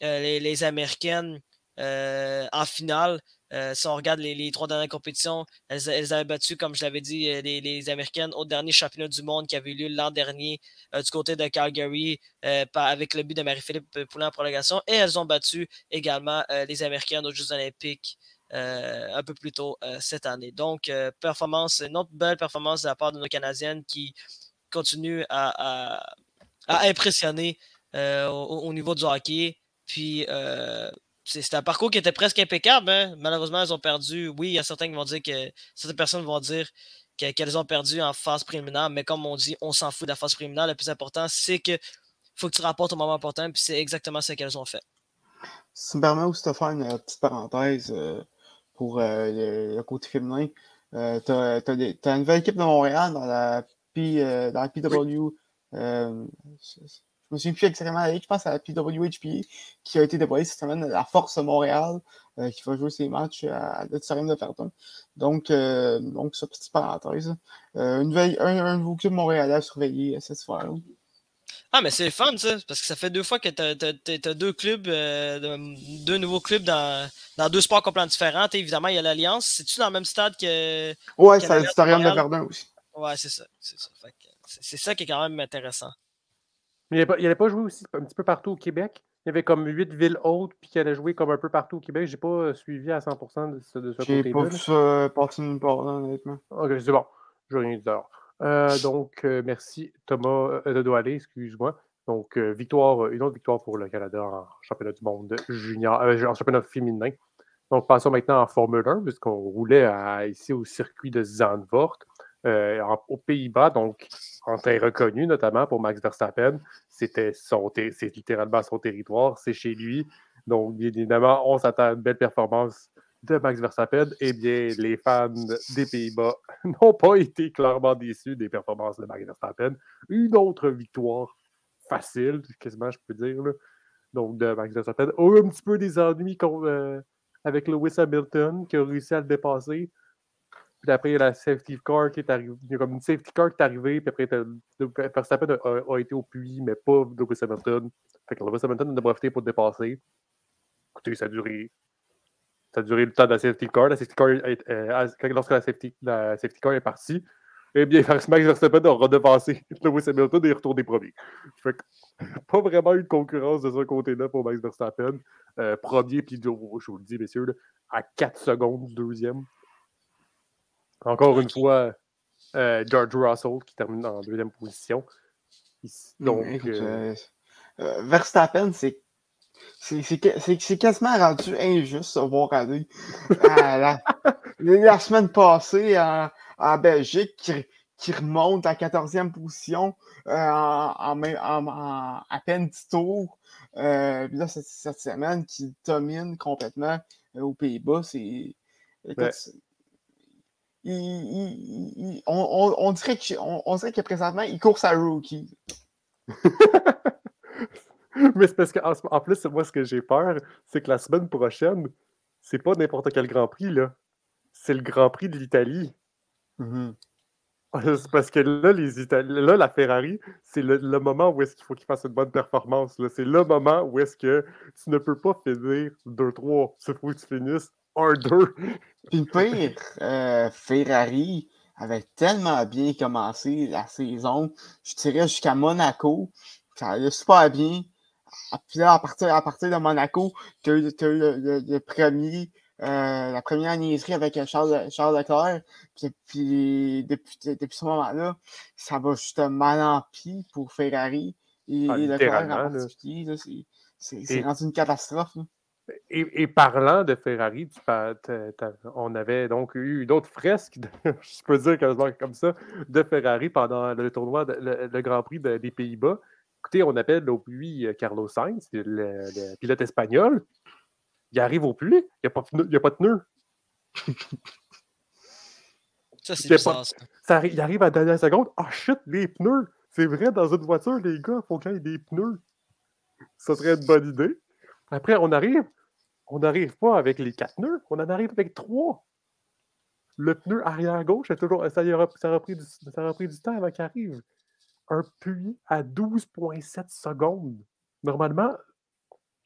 les, les, Américaines en finale. Euh, si on regarde les, trois dernières compétitions, elles, avaient battu, comme je l'avais dit, euh, les, Américaines au dernier championnat du monde qui avait eu lieu l'an dernier euh, du côté de Calgary avec le but de Marie-Philippe Poulin en prolongation. Et elles ont battu également les Américaines aux Jeux olympiques un peu plus tôt cette année. Donc, performance, une autre belle performance de la part de nos Canadiennes qui continuent à, impressionner au, niveau du hockey. Puis, c'est un parcours qui était presque impeccable. Hein. Malheureusement, elles ont perdu. Oui, il y a certains qui vont dire que certaines personnes vont dire qu'elles ont perdu en phase préliminaire, mais comme on dit, on s'en fout de la phase préliminaire. Le plus important, c'est que faut que tu rapportes au moment important, puis c'est exactement ce qu'elles ont fait. Si me permets aussi de faire une petite parenthèse euh, pour euh, le, côté féminin, euh, tu as, une nouvelle équipe de Montréal dans la, P, dans la PW je me souviens plus exactement je pense à la PWHP qui a été déployée cette semaine, la Force Montréal, euh, qui va jouer ses matchs à l'Auditorium de Ferton. Donc, euh, donc ça, petite parenthèse. Euh, une veille, un, un, nouveau club montréalais à surveiller cette soirée. Ah, mais c'est fun, ça, parce que ça fait deux fois que tu as, deux clubs, deux nouveaux clubs dans, dans deux sports complètement différents. évidemment, il y a l'Alliance. C'est-tu dans le même stade que. Ouais, c'est à l'Auditorium de Verdun aussi. Ouais, c'est ça. C'est ça qui est quand même intéressant. Il n'allait pas joué aussi un petit peu partout au Québec. Il y avait comme huit villes hautes, puis qui allait jouer comme un peu partout au Québec. J'ai pas euh, suivi à 100% de ce, de ce côté-là. J'ai pas vu ça partir nulle part, honnêtement. Ok, c'est bon. Je n'ai rien dit euh, donc, euh, merci Thomas de Doualé, excuse-moi. Donc, victoire, une autre victoire pour le Canada en championnat du monde junior, en championnat féminin. Donc, passons maintenant en Formule 1, puisqu'on roulait ici au circuit de Zandvoort. Euh, aux Pays-Bas, donc en terre reconnue, notamment pour Max Verstappen. C'était c'est littéralement son territoire, c'est chez lui. Donc, bien évidemment, on s'attend à une belle performance de Max Verstappen. Eh bien, les fans des Pays-Bas [LAUGHS] n'ont pas été clairement déçus des performances de Max Verstappen. Une autre victoire facile, quasiment, je peux dire. Donc, de Max Verstappen. Un petit peu des ennuis euh, avec Lewis Hamilton, qui a réussi à le dépasser. Puis après, il y a la safety car qui est arrivée. Il y a comme une safety car qui est arrivée. Puis après, Verstappen a, a, été au puits, mais pas Lewis Hamilton. Fait que Lewis Hamilton a profité pour dépasser. Écoutez, ça a duré. Ça a duré le temps de la safety car. La safety car euh, lorsque la safety, la safety car est partie, eh bien, Max Verstappen a redevancé [LAUGHS] Lewis Hamilton et est retourné premier. Fait que, pas vraiment eu de concurrence de ce côté-là pour Max Verstappen. Euh, premier, puis je vous le dis, messieurs, à 4 secondes du deuxième. Encore une fois, euh, George Russell qui termine en deuxième position. Donc, euh, euh, Verstappen, c'est c'est quasiment rendu injuste de voir aller [LAUGHS] la, la, semaine passée en, en Belgique qui, qui, remonte à 14e position en, en, à peine 10 tours. Euh, puis là, cette, cette, semaine qui domine complètement aux Pays-Bas, c'est ben, on, dirait que, on, dirait que présentement, il court sa rookie. [LAUGHS] Mais c'est parce qu'en en plus, moi, ce que j'ai peur, c'est que la semaine prochaine, c'est pas n'importe quel Grand Prix, là. C'est le Grand Prix de l'Italie. Mm-hmm. [LAUGHS] C'est parce que là, les là, la Ferrari, c'est le, moment où est-ce qu'il faut qu'il fasse une bonne performance. C'est le moment où est-ce que tu ne peux pas finir 2-3. Il faut que tu finisses 1-2. [LAUGHS] Puis pire, euh, Ferrari avait tellement bien commencé la saison. Je dirais jusqu'à Monaco. Ça allait super bien. Puis là, à partir, à partir de Monaco, tu as eu, le, premier, euh, la première niaiserie avec Charles, Charles Leclerc. Puis, depuis, depuis ce moment-là, ça va juste mal en pis pour Ferrari. Et, ah, Leclerc en particulier. C'est rendu une catastrophe. Et, parlant de Ferrari, on avait donc eu d'autres fresque, [LAUGHS] je peux dire comme ça, de Ferrari pendant le tournoi, le, Grand Prix des Pays-Bas. Écoutez, on appelle au puits euh, Carlos Sainz, le, pilote espagnol. Il arrive au puits, il n'y a, pas de pneu. [LAUGHS] Ça, c'est ça. Il arrive à la dernière seconde. Ah, oh, shit, les pneus! C'est vrai, dans une voiture, les gars, il faut qu'il y ait des pneus. Ça serait une bonne idée. Après, on arrive, on n'arrive pas avec les quatre nœuds, on en arrive avec trois. Le pneu arrière gauche, toujours, ça, a, ça, pris du, ça a du temps avant qu'il arrive. Un puits à 12,7 secondes. Normalement,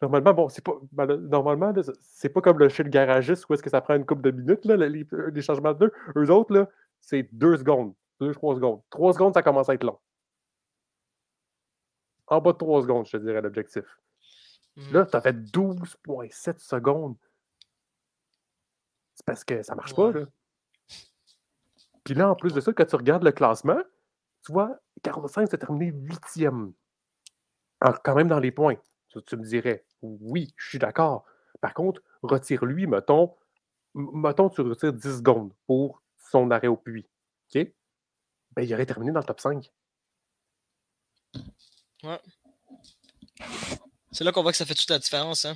Normalement, bon, c'est pas. Normalement, c'est pas comme le, chez le garagiste où est-ce que ça prend une couple de minutes, là, les, les, changements de pneus. Eux autres, c'est deux secondes. Deux, trois secondes. Trois secondes, ça commence à être long. En bas de trois secondes, je te dirais l'objectif. Là, mmh. tu as fait 12,7 secondes. C'est parce que ça marche pas, là. Puis là, en plus de ça, quand tu regardes le classement, tu vois, Carlos Sainz a terminé huitième. Quand même dans les points. Tu, me dirais, oui, je suis d'accord. Par contre, retire-lui, mettons, mettons, tu retires 10 secondes pour son arrêt au puits. OK? Ben, il aurait terminé dans le top 5. Ouais. C'est là qu'on voit que ça fait toute la différence. Hein?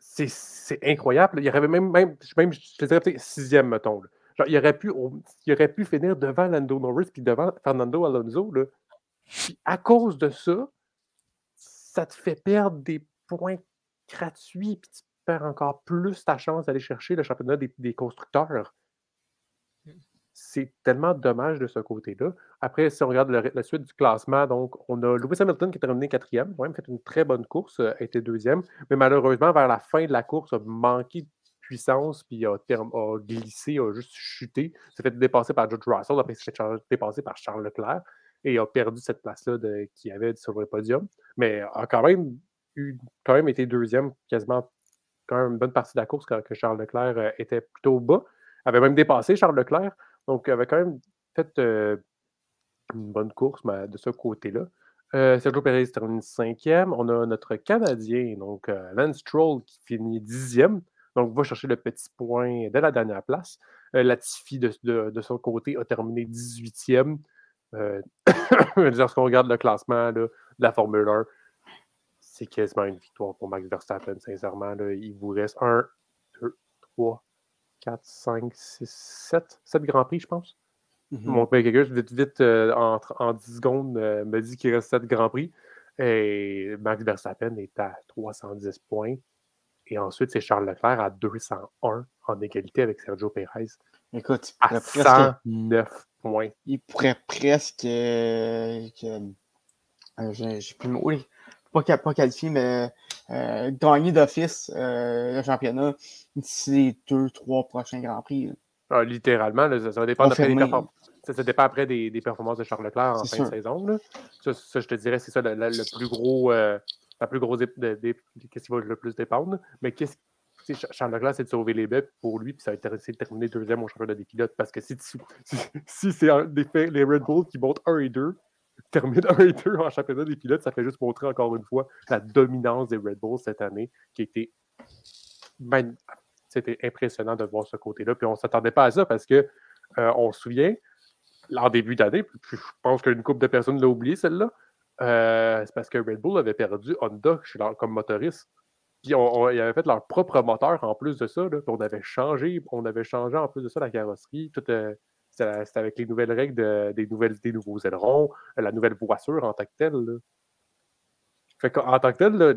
C'est incroyable. Il y aurait même, même, même je dirais peut-être sixième, mettons. Genre, il, aurait pu, il aurait pu finir devant Lando Norris puis devant Fernando Alonso. Là. Puis à cause de ça, ça te fait perdre des points gratuits, puis tu perds encore plus ta chance d'aller chercher le championnat des, constructeurs. C'est tellement dommage de ce côté-là. Après, si on regarde la suite du classement, donc on a Lewis Hamilton qui a terminé quatrième, quand même fait une très bonne course, a été deuxième, mais malheureusement, vers la fin de la course, a manqué de puissance, puis a, a glissé, a juste chuté. s'est fait dépasser par George Russell, après s'est fait dépasser par Charles Leclerc et a perdu cette place-là qu'il avait sur le podium. Mais a quand même, eu, quand même été deuxième quasiment quand même une bonne partie de la course quand que Charles Leclerc euh, était plutôt bas. Avait même dépassé Charles Leclerc. Donc, avait quand même fait euh, une bonne course de ce côté-là. Euh, Sergio Perez termine cinquième. On a notre Canadien, donc Lance Stroll, qui finit dixième. Donc, va chercher le petit point de la dernière place. Latifi, de, de, son côté, a terminé 18e. Euh, [COUGHS] lorsqu'on regarde le classement de la Formule 1, c'est quasiment une victoire pour Max Verstappen, sincèrement. il vous reste 1, 2, 3, 4, 5, 6, 7, 7 Grands Prix, je pense. Mm -hmm. Mon quelqu'un, vite, vite, euh, en, en, 10 secondes, euh, me dit qu'il reste 7 Grands Prix. Et Max Verstappen est à 310 points. Et ensuite, c'est Charles Leclerc à 201 en égalité avec Sergio Perez. Écoute, à 109 points. Il pourrait presque. Euh, euh, J'ai plus le mot. Pas, pas qualifier, mais euh, gagner d'office euh, le championnat d'ici les deux, trois prochains Grands Prix. Ah, littéralement, ça, ça, va dépendre après des ça, ça, dépend après des, des, performances de Charles Leclerc en fin de saison. Ça, ça, je te dirais, c'est ça le, le, le, plus gros. Euh, la plus grosse. Qu'est-ce qui va le plus dépendre? Mais qu'est-ce Charles Leclerc, c'est de sauver les bêtes pour lui, puis ça a été de terminer deuxième au championnat des pilotes. Parce que si, si, c'est les Red Bull qui montent 1 et 2, terminent 1 et 2 en championnat des pilotes, ça fait juste montrer encore une fois la dominance des Red Bulls cette année, qui était. C'était impressionnant de voir ce côté-là. Puis on ne s'attendait pas à ça parce que euh, on se souvient, en début d'année, je pense qu'une couple de personnes l'a oublié celle-là. Euh, c'est parce que Red Bull avait perdu Honda comme motoriste. Puis ils avaient fait leur propre moteur en plus de ça. Là, on avait changé, on avait changé en plus de ça la carrosserie. Tout, euh, c'était avec les nouvelles règles des, nouvelles, nouveaux ailerons, la nouvelle voiture en tant que telle. Là. Fait qu'en tant que tel, là,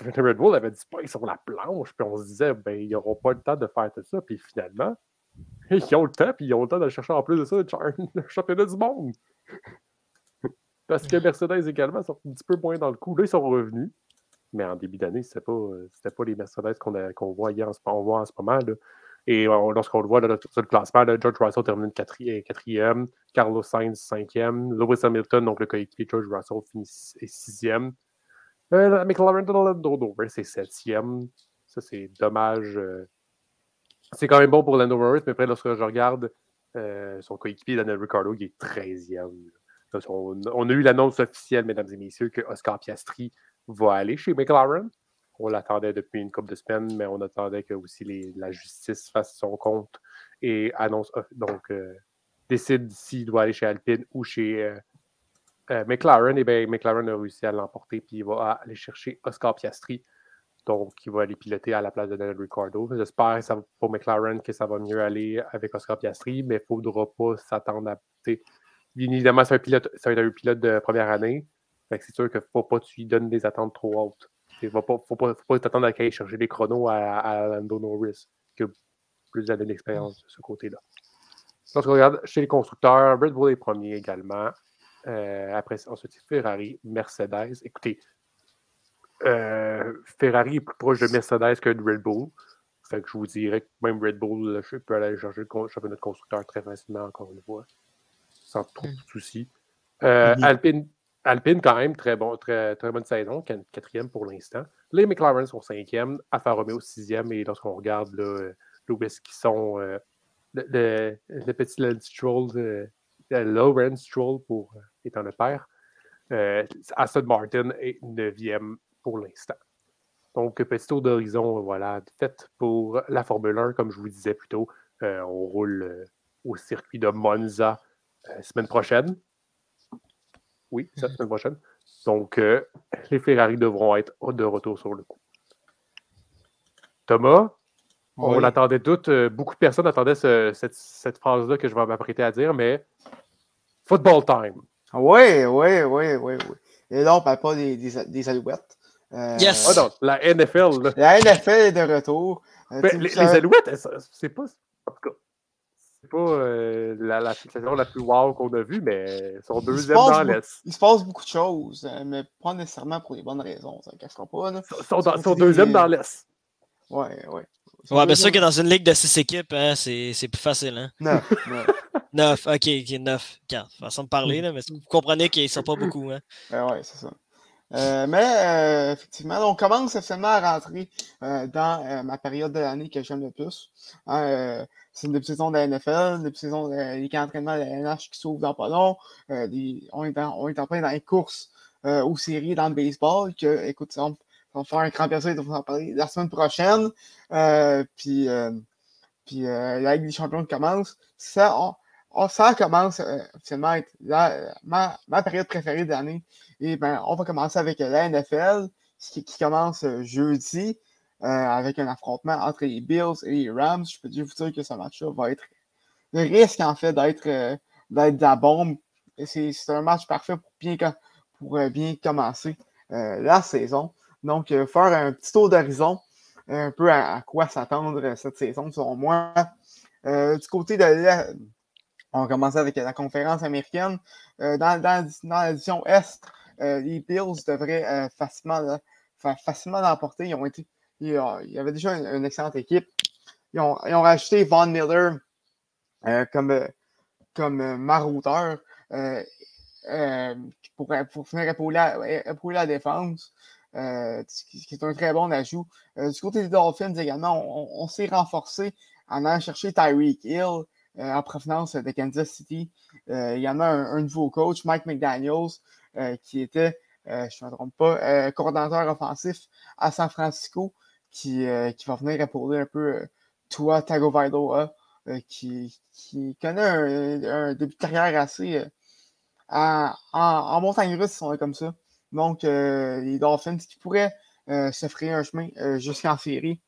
Red Bull avait dit pas sur la planche, puis on se disait, ben, ils n'auront pas le temps de faire tout ça. Puis finalement, ils ont le temps, puis ils ont le temps de chercher en plus de ça le [LAUGHS] championnat du monde. Parce que Mercedes également sont un petit peu moins dans le coup. Là, ils sont revenus. Mais en début d'année, ce n'était pas, les Mercedes qu'on qu voyait en ce, on voit en ce moment. Et lorsqu'on le voit là, sur le classement, là, George Russell termine quatrième, Carlos Sainz cinquième, Lewis Hamilton, donc le coéquipier George Russell, finit sixième. Euh, McLaren Dover, c'est septième. Ça, c'est dommage. Euh. C'est quand même bon pour Lando Norris, mais après, lorsque je regarde euh, son coéquipier Daniel Ricciardo, il est treizième. On, on, a eu l'annonce officielle, mesdames et messieurs, que Oscar Piastri va aller chez McLaren. On l'attendait depuis une couple de semaines, mais on attendait que aussi la justice fasse son compte et annonce euh, donc euh, décide s'il doit aller chez Alpine ou chez euh, McLaren. Et bien, McLaren a réussi à l'emporter, puis il va aller chercher Oscar Piastri. Donc, il va aller piloter à la place de Daniel Ricciardo. J'espère pour McLaren que ça va mieux aller avec Oscar Piastri, mais il ne faudra pas s'attendre à. Évidemment, c'est un pilote, être un pilote de première année c'est sûr qu'il ne faut pas que tu lui donnes des attentes trop hautes. Il ne faut pas, faut pas, t'attendre à aller chercher des chronos à, à Lando Norris, qui a plus d'expérience de ce côté-là. Lorsqu'on regarde chez les constructeurs, Red Bull est premier également. Euh, après, ensuite, Ferrari, Mercedes. Écoutez, euh, Ferrari est plus proche de Mercedes que de Red Bull. Fait que je vous dirais que même Red Bull, je peux aller chercher le championnat de constructeur très facilement, encore une fois, sans trop de soucis. Euh, Alpine, Alpine, quand même, très, bon, très, très bonne saison, quatrième pour l'instant. Les McLaren sont cinquième, Alfa Romeo sixième, et lorsqu'on regarde là, est-ce qu'ils sont, euh, le, petit Stroll, euh, Lawrence Stroll pour étant le père, Aston Martin est neuvième pour l'instant. Donc, petit tour d'horizon, voilà, fait pour la Formule 1, comme je vous disais plus tôt. on roule au circuit de Monza semaine prochaine. Oui, cette semaine prochaine. Donc, euh, les Ferrari devront être de retour sur le coup. Thomas, on l'attendait toutes. Euh, beaucoup de personnes attendaient cette, cette phrase-là que je vais m'apprêter à dire, mais football time. Oui, oui, oui, oui, oui. Et là, on ne parle pas des, des, alouettes. Euh, yes! Oh non, la NFL. La NFL est de retour. Ben, les, alouettes, c'est pas. En tout cas, c'est pas euh, la, la, saison la plus wow qu'on a vue, mais ils sont deuxième dans l'Est. Il se passe beaucoup de choses, euh, mais pas nécessairement pour les bonnes raisons. Ça ne cachera pas. Ils sont, dans, sont deuxième dans l'Est. Ouais, ouais. Ouais, bien sûr que dans une ligue de six équipes, hein, c'est plus facile. Hein? Neuf. neuf, [LAUGHS] ok, ok, neuf. Façon de parler, là, mais vous comprenez qu'ils ne sont pas beaucoup. Hein? Ben ouais, c'est ça. Euh, mais euh, effectivement, on commence officiellement à rentrer euh, dans ma période de l'année que j'aime le plus. Hein, c'est une saison de la NFL, une saison des camps d'entraînement de la NH qui s'ouvre dans pas long. on, est en, on est en plein dans les courses aux séries dans le baseball. Que, écoute, on, va faire un grand plaisir de vous en parler la semaine prochaine. puis puis la Ligue des champions commence. Ça, ça commence officiellement à être ma, ma, période préférée de l'année. Et ben, on va commencer avec la NFL, qui, commence euh, jeudi, euh, avec un affrontement entre les Bills et les Rams. Je peux vous dire que ce match-là va être le risque, en fait, d'être euh, de la bombe. C'est un match parfait pour bien, pour bien commencer la saison. Donc, faire un petit tour d'horizon, un peu à, quoi s'attendre cette saison, selon moi. du côté de la, on va commencer avec la conférence américaine. dans, dans, dans l'édition Est, euh, les Bills devraient euh, facilement, facilement l'emporter. Ils ont été. Il y avait déjà une, excellente équipe. Ils ont, ils ont rajouté Von Miller euh, comme, comme marauteur pour, pour épauler, épauler la défense. Euh, qui est un très bon ajout. du côté des Dolphins également, on, s'est renforcé en allant chercher Tyreek Hill en provenance de Kansas City. il y en a un, nouveau coach, Mike McDaniels, euh, qui était, euh, je ne me trompe pas, euh, coordinateur offensif à San Francisco, qui, qui va venir épauler un peu Tua Tagovailoa, qui, qui connaît un, début de carrière assez en, montagne russe, si on est comme ça. Donc, les Dolphins qui pourraient se frayer un chemin jusqu'en série.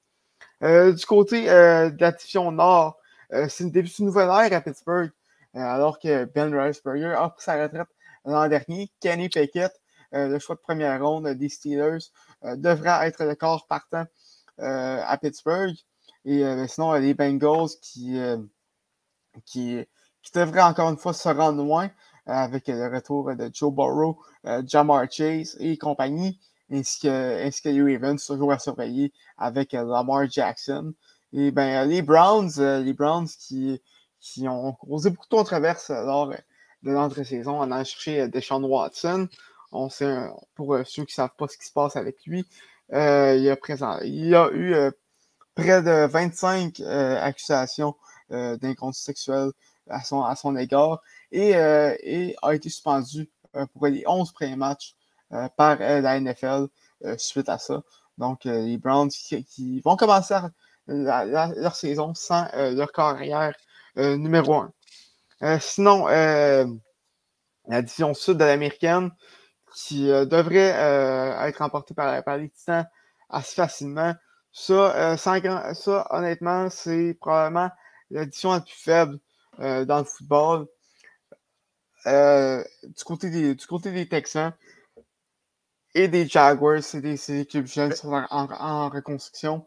du côté de la Nord, c'est une début de nouvelle ère à Pittsburgh, alors que Ben Roethlisberger a pris sa retraite l'an dernier. Kenny Pickett, euh, le choix de première ronde des Steelers, euh, devrait être le corps partant euh, à Pittsburgh. Et sinon, les Bengals qui, qui, qui devraient encore une fois se rendre loin avec le retour de Joe Burrow, Jamar Chase et compagnie, ainsi que, ainsi que les Ravens, toujours à surveiller avec Lamar Jackson. Et ben, les Browns, les Browns qui, qui ont causé beaucoup de controverses lors de l'entre-saison en allant chercher euh, Deshaun Watson. On sait, pour euh, ceux qui ne savent pas ce qui se passe avec lui, euh, il, a a eu près de 25 accusations d'inconduite sexuelle à son, à son égard et, et a été suspendu pour les 11 premiers matchs par la NFL suite à ça. Donc, les Browns qui, vont commencer leur saison sans leur carrière numéro 1. Euh, sinon, euh, la division sud de l'américaine qui euh, devrait être remportée par, par, les Titans assez facilement. Ça, ça honnêtement, c'est probablement l'édition la plus faible dans le football. du, côté des, du côté des Texans, et des Jaguars. C'est des, des, équipes jeunes qui sont en, en, reconstruction.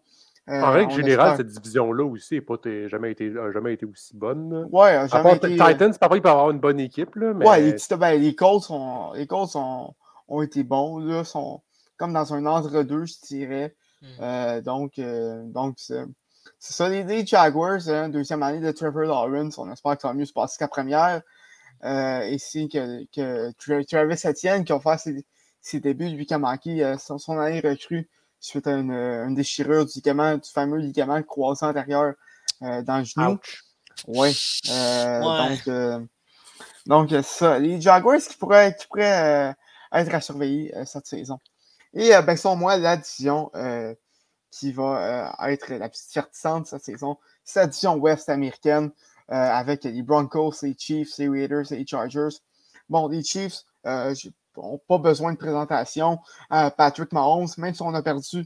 Euh, en règle générale, cette division-là aussi n'a jamais, été, jamais été aussi bonne. Ouais, jamais été... Titans, parfois, il peut avoir une bonne équipe. Là, mais... Ouais, les, ben, les Colts, sont, les Colts sont, ont été bons. Là, sont comme dans un entre-deux, je dirais. Mm. Euh, donc, euh, donc c'est ça. Les, Jaguars, hein, deuxième année de Trevor Lawrence, on espère que ça va mieux se passer qu'à première. Euh, ici, que, que Travis Etienne, qui a fait ses, ses débuts, lui qui a manqué son, son année recrue suite à une, une, déchirure du ligament, du fameux ligament croisé antérieur dans le genou. Oui. Donc, donc ça. Les Jaguars qui pourraient, qui pourraient être à surveiller cette saison. Et euh, ben, selon moi, la division euh, qui va euh, être la plus divertissante cette saison, c'est la division ouest américaine avec les Broncos, les Chiefs, les Raiders et les Chargers. Bon, les Chiefs pas besoin de présentation. Patrick Mahomes, même si on a perdu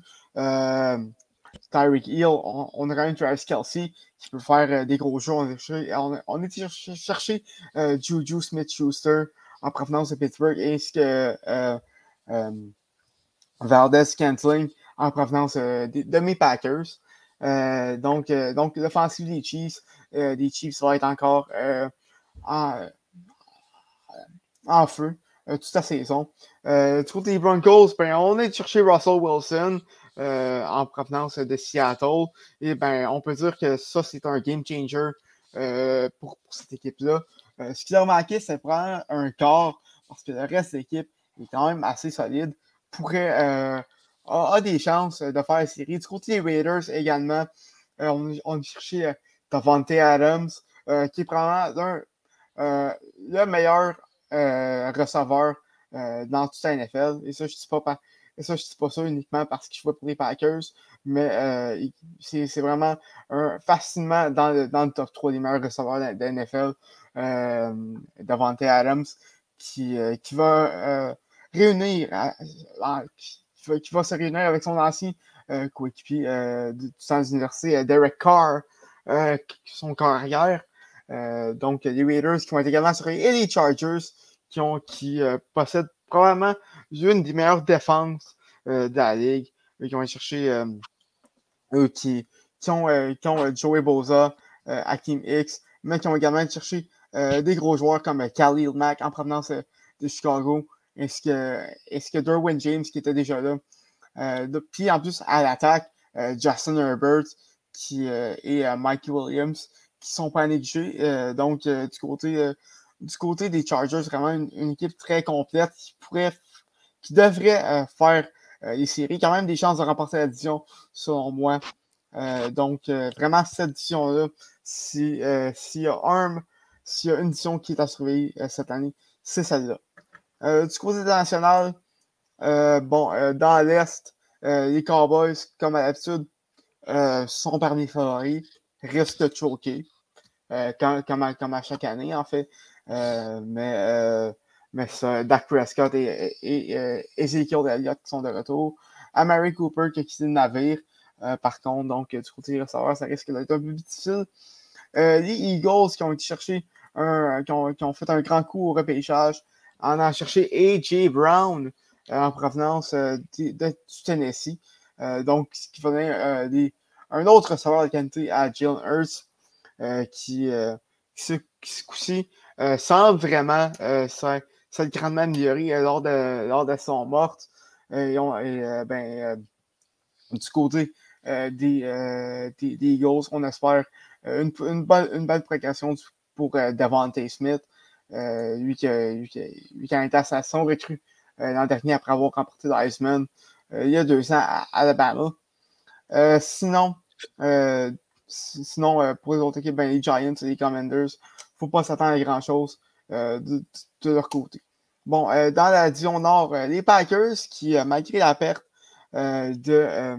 Tyreek Hill, on, on, a Travis Kelsey qui peut faire des gros jeux. On, on, on cherché, Juju Smith-Schuster en provenance de Pittsburgh ainsi que Valdez Scantling en provenance euh, de, mes Packers. Euh, donc, euh, donc l'offensive des Chiefs, des Chiefs va être encore en, en, feu toute la saison. du côté des Broncos, ben, on est cherché Russell Wilson en provenance de Seattle. Et ben, on peut dire que ça, c'est un game changer pour, cette équipe-là. ce qui leur manquait, c'est prendre un corps parce que le reste de l'équipe est quand même assez solide pourrait euh, a, des chances de faire la série. Du côté des Raiders également, euh, on, on, euh, Davante Adams, qui est probablement le meilleur receveur dans toute la NFL. Et ça, je ne dis pas ça, uniquement parce qu'il joue pour les Packers, mais c'est vraiment un, facilement dans le, top 3 des meilleurs receveurs de, NFL, Davante Adams, qui, va réunir, qui, va, se réunir avec son ancien euh, coéquipier euh, du temps université, euh, Derek Carr, son carrière. Donc, les Raiders qui vont être également sur et les Chargers qui, ont, qui possèdent probablement une des meilleures défenses de la ligue. qui vont chercher qui, qui, ont, qui ont Joey Boza, Hakim X, mais qui ont également cherché des gros joueurs comme Khalil Mack en provenance de Chicago, est-ce que, est que Derwin James qui était déjà là? Euh, puis en plus, à l'attaque, euh, Justin Herbert qui, euh, et Mikey Williams qui sont pas négligés. donc, du, côté, du côté des Chargers, vraiment une, équipe très complète qui pourrait, qui devrait faire les séries, quand même des chances de remporter la selon moi. donc, vraiment, cette division-là, s'il y, a s'il y a une division qui est à surveiller cette année, c'est celle-là. Euh, du côté national, euh, bon, euh, dans l'Est, les Cowboys, comme à l'habitude, sont parmi les favoris, risquent de choquer, comme, à, chaque année, en fait. mais mais ça, Dak Prescott et, et, Ezekiel Elliott qui sont de retour. Amari Cooper qui a quitté le navire, par contre. Donc, du côté des receveurs, ça risque d'être un peu difficile. les Eagles qui ont été chercher qui ont, fait un grand coup au repêchage, en a cherché A.J. Brown euh, en provenance euh, du Tennessee. Euh, donc, ce qui faisait des, un autre receveur de qualité à Jalen Hurts qui, qui, ce coup-ci semble vraiment s'être grandement amélioré lors, de, lors de son morte. ben, du côté des, des, Eagles, on espère une, une, bonne, une belle progression pour Devante Smith. Euh, lui, qui a, lui, qui a, été à recrue euh, l'an dernier après avoir remporté l'Iceman euh, il y a deux ans à, Alabama. Sinon, sinon pour les autres équipes, ben, les Giants et les Commanders, il ne faut pas s'attendre à grand-chose de, leur côté. Bon, dans la division Nord, les Packers, qui, malgré la perte de,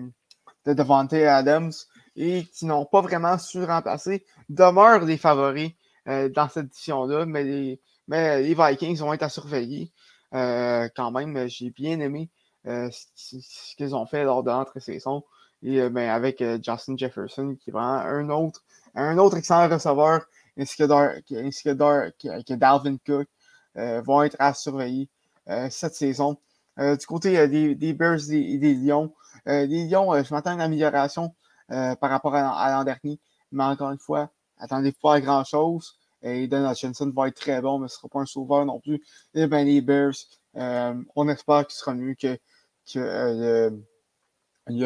de Devante Adams et qui n'ont pas vraiment su remplacer, demeurent des favoris euh, dans cette édition-là, mais les, mais les Vikings vont être à surveiller. Euh, quand même, j'ai bien aimé euh, ce, qu'ils ont fait lors de l'entrée-saison. Et ben, avec Justin Jefferson, qui est vraiment un autre, un autre excellent receveur, ainsi que, que, que, Dalvin Cook, vont être à surveiller cette saison. du côté des, des, Bears et des, Lions, les Lions, je m'attends à une amélioration par rapport à, l'an dernier, mais encore une fois, attendez pas à grand-chose. Et Don Hutchinson va être très bon, mais ce ne sera pas un sauveur non plus. Et ben, les Bears, on espère qu'il sera mieux que, que le,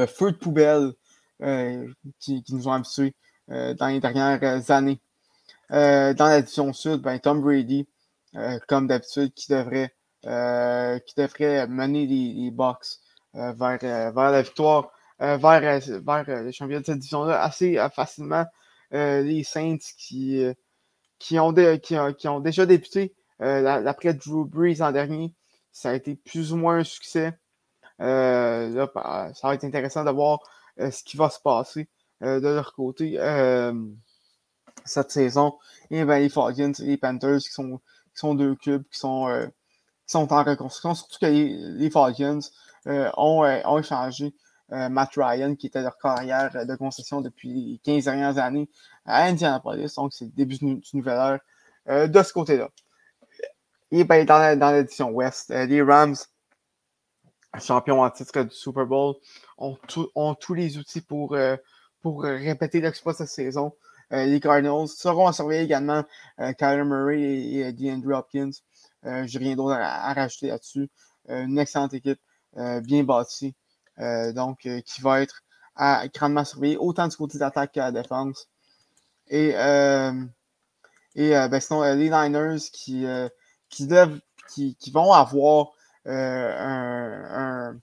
feu de poubelle qui, qui, nous ont habitués dans les dernières années. dans la division sud, ben, Tom Brady, comme d'habitude, qui devrait, qui devrait mener les, les Bucks vers, vers la victoire, vers, vers les champions de cette division-là assez facilement. les Saints qui, qui, ont, qui, qui, ont déjà débuté après Drew Brees en dernier, ça a été plus ou moins un succès. Là, bah, ça va être intéressant de voir ce qui va se passer de leur côté cette saison. Et ben, les Falcons et les Panthers qui sont, qui sont deux clubs qui sont, euh, qui sont en reconstruction. Surtout que les, les Falcons euh, ont, euh, ont, échangé Matt Ryan, qui était leur carrière de concession depuis les 15 dernières années à Indianapolis. Donc, c'est le début d'une nouvelle ère de ce côté-là. Et ben, dans, dans l'édition Ouest, les Rams, champions en titre du Super Bowl, ont, ont tous les outils pour, pour répéter l'exploit de cette saison. Euh, les Cardinals seront à surveiller également euh, Kyler Murray et, DeAndre Hopkins. Euh, Je n'ai rien d'autre à, rajouter là-dessus. une excellente équipe, bien bâtie, donc qui va être grandement surveillée, autant du côté de l'attaque qu'à la défense. Et, et ben, sinon, les Niners qui, qui, qui, qui, vont avoir un, un,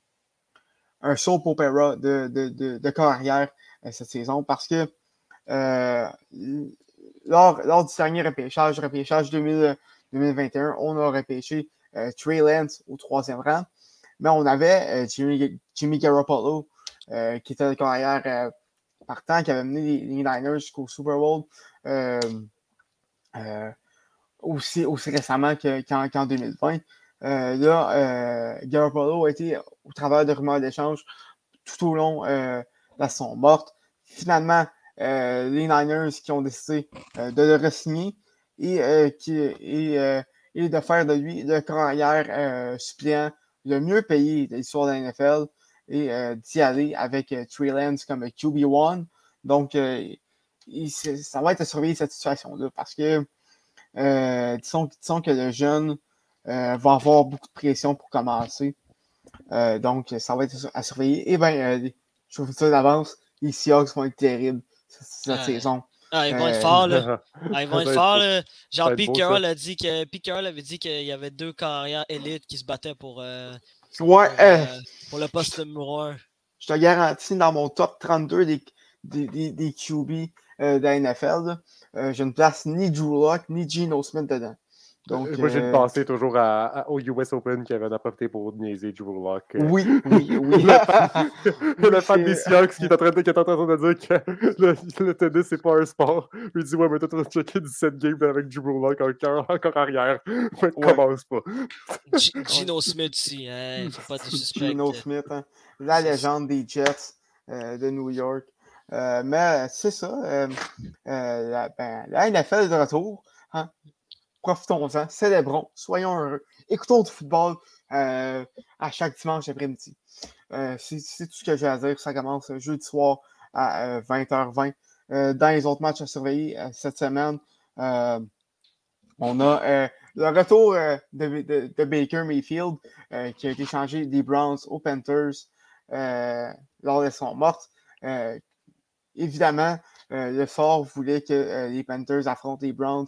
un soap opera de, de, de, carrière cette saison parce que euh, lors, lors, du dernier repêchage, repêchage 2021, on a repêché euh, Trey Lance au troisième rang, mais on avait euh, Jimmy, Jimmy, Garoppolo, qui était de carrière partant, qui avait mené les, Niners jusqu'au Super Bowl aussi, aussi récemment qu'en 2020. Là, Garoppolo a été au travers de rumeurs d'échange tout au long de la saison morte. Finalement, euh, les Niners qui ont décidé euh, de le re-signer et, euh, qui, et, et, de faire de lui le carrière suppléant le mieux payé de l'histoire de la NFL et d'y aller avec Trey Lance comme QB1. Donc, ça va être à surveiller cette situation-là parce que disons, disons, que le jeune va avoir beaucoup de pression pour commencer. donc, ça va être à surveiller. Et bien, je vous ça d'avance, les Seahawks vont être terribles cette saison. Ah, ils vont être forts, là. [LAUGHS] Ah, ils vont être forts, là. Genre, Pete Carroll a dit que Pete Carroll avait dit qu'il y avait deux carrières élites qui se battaient pour, euh, ouais, pour, euh, pour, le poste numéro 1. Je te garantis, dans mon top 32 des, des, des, des QB euh, de la NFL, euh, je ne place ni Drew Locke ni Geno Smith dedans. Donc, Moi, j'ai euh... pensé toujours à, à, au US Open qui avait apporté pour niaiser Drew Locke. Oui, oui, oui. [LAUGHS] le fan des Seahawks qui est en train de, qui est en train de dire que le, le tennis, c'est pas un sport. Il dit Ouais, mais t'es en train de checker 17 games avec Drew Locke encore, encore arrière. Ouais. Commence pas. [LAUGHS] Gino Smith aussi, hein. Faut pas [LAUGHS] de suspect. Gino Smith, hein. la légende des Jets euh, de New York. Euh, mais c'est ça. Euh, euh, la, ben, la NFL est de retour. Hein profitons-en, célébrons, soyons heureux, écoutons du football euh, à chaque dimanche après-midi. Euh, c'est tout ce que j'ai à dire. Ça commence jeudi soir à 20h20. Euh, dans les autres matchs à surveiller cette semaine, on a le retour de, Baker Mayfield qui a été changé des Browns aux Panthers lors de son morte. évidemment, le sort voulait que les Panthers affrontent les Browns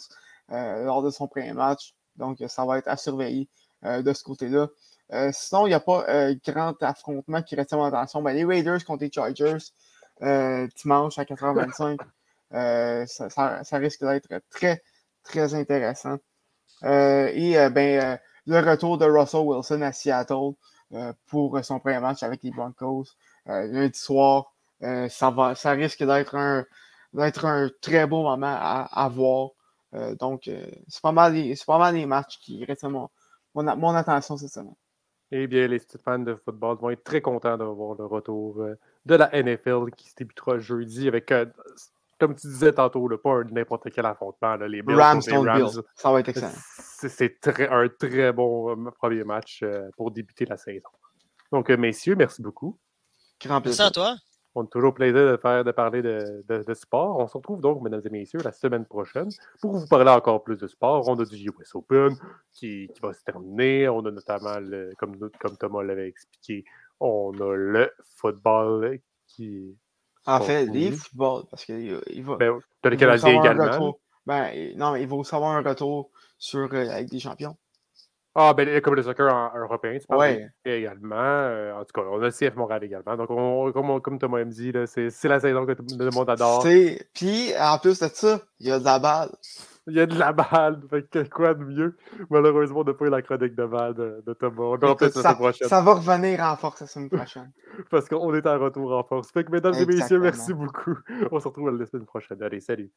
lors de son premier match. Donc, ça va être à surveiller euh, de ce côté-là. Euh, sinon, il n'y a pas grand affrontement qui retient mon attention. Ben, les Raiders contre les Chargers dimanche à 4h25. [LAUGHS] Ça, ça, risque d'être très, très intéressant. et ben, le retour de Russell Wilson à Seattle pour son premier match avec les Broncos lundi soir. ça, va, ça risque d'être un, d'être un très beau moment à, à voir. Euh, donc, euh, c'est pas, mal les, pas mal les matchs qui restent mon, mon, attention cette semaine. Eh bien, les fans de football vont être très contents de voir le retour euh, de la NFL qui se débutera jeudi avec comme tu disais tantôt, là, pas n'importe quel affrontement. Là, les Bills Rams contre les Rams. Ça va être excellent. c'est très- un très bon premier match euh, pour débuter la saison. Donc, messieurs, merci beaucoup. Grand Merci plaisir. à toi. On a toujours plaisir de, faire, de parler de, de- de sport. On se retrouve donc, mesdames et messieurs, la semaine prochaine pour vous parler encore plus de sport. On a du US Open qui, qui va se terminer. On a notamment, le- comme, comme Thomas l'avait expliqué, on a le football qui. En fait, continue. les footballs, parce qu'il il va. Ben, il va également. retour. Ben, non, mais il va aussi avoir un retour sur euh, avec des champions. Ah, ben, comme le soccer en- européen, tu parles Ouais. également. Euh, en tout cas, on a le CF Montréal également. Donc, on- comme, comme Thomas me dit, c'est la saison que tout le monde adore. C'est- Puis, en plus de ça, il y a de la balle. Il y a de la balle. [LAUGHS] Fait que quoi de mieux? Malheureusement, on n'a pas eu la chronique de balle de, de Thomas. On Écoute, ça, semaine prochaine. ça va revenir en force la semaine prochaine. [LAUGHS] Parce qu'on est en retour en force. Fait que, mesdames et messieurs, merci beaucoup. On se retrouve la semaine prochaine. Allez, salut.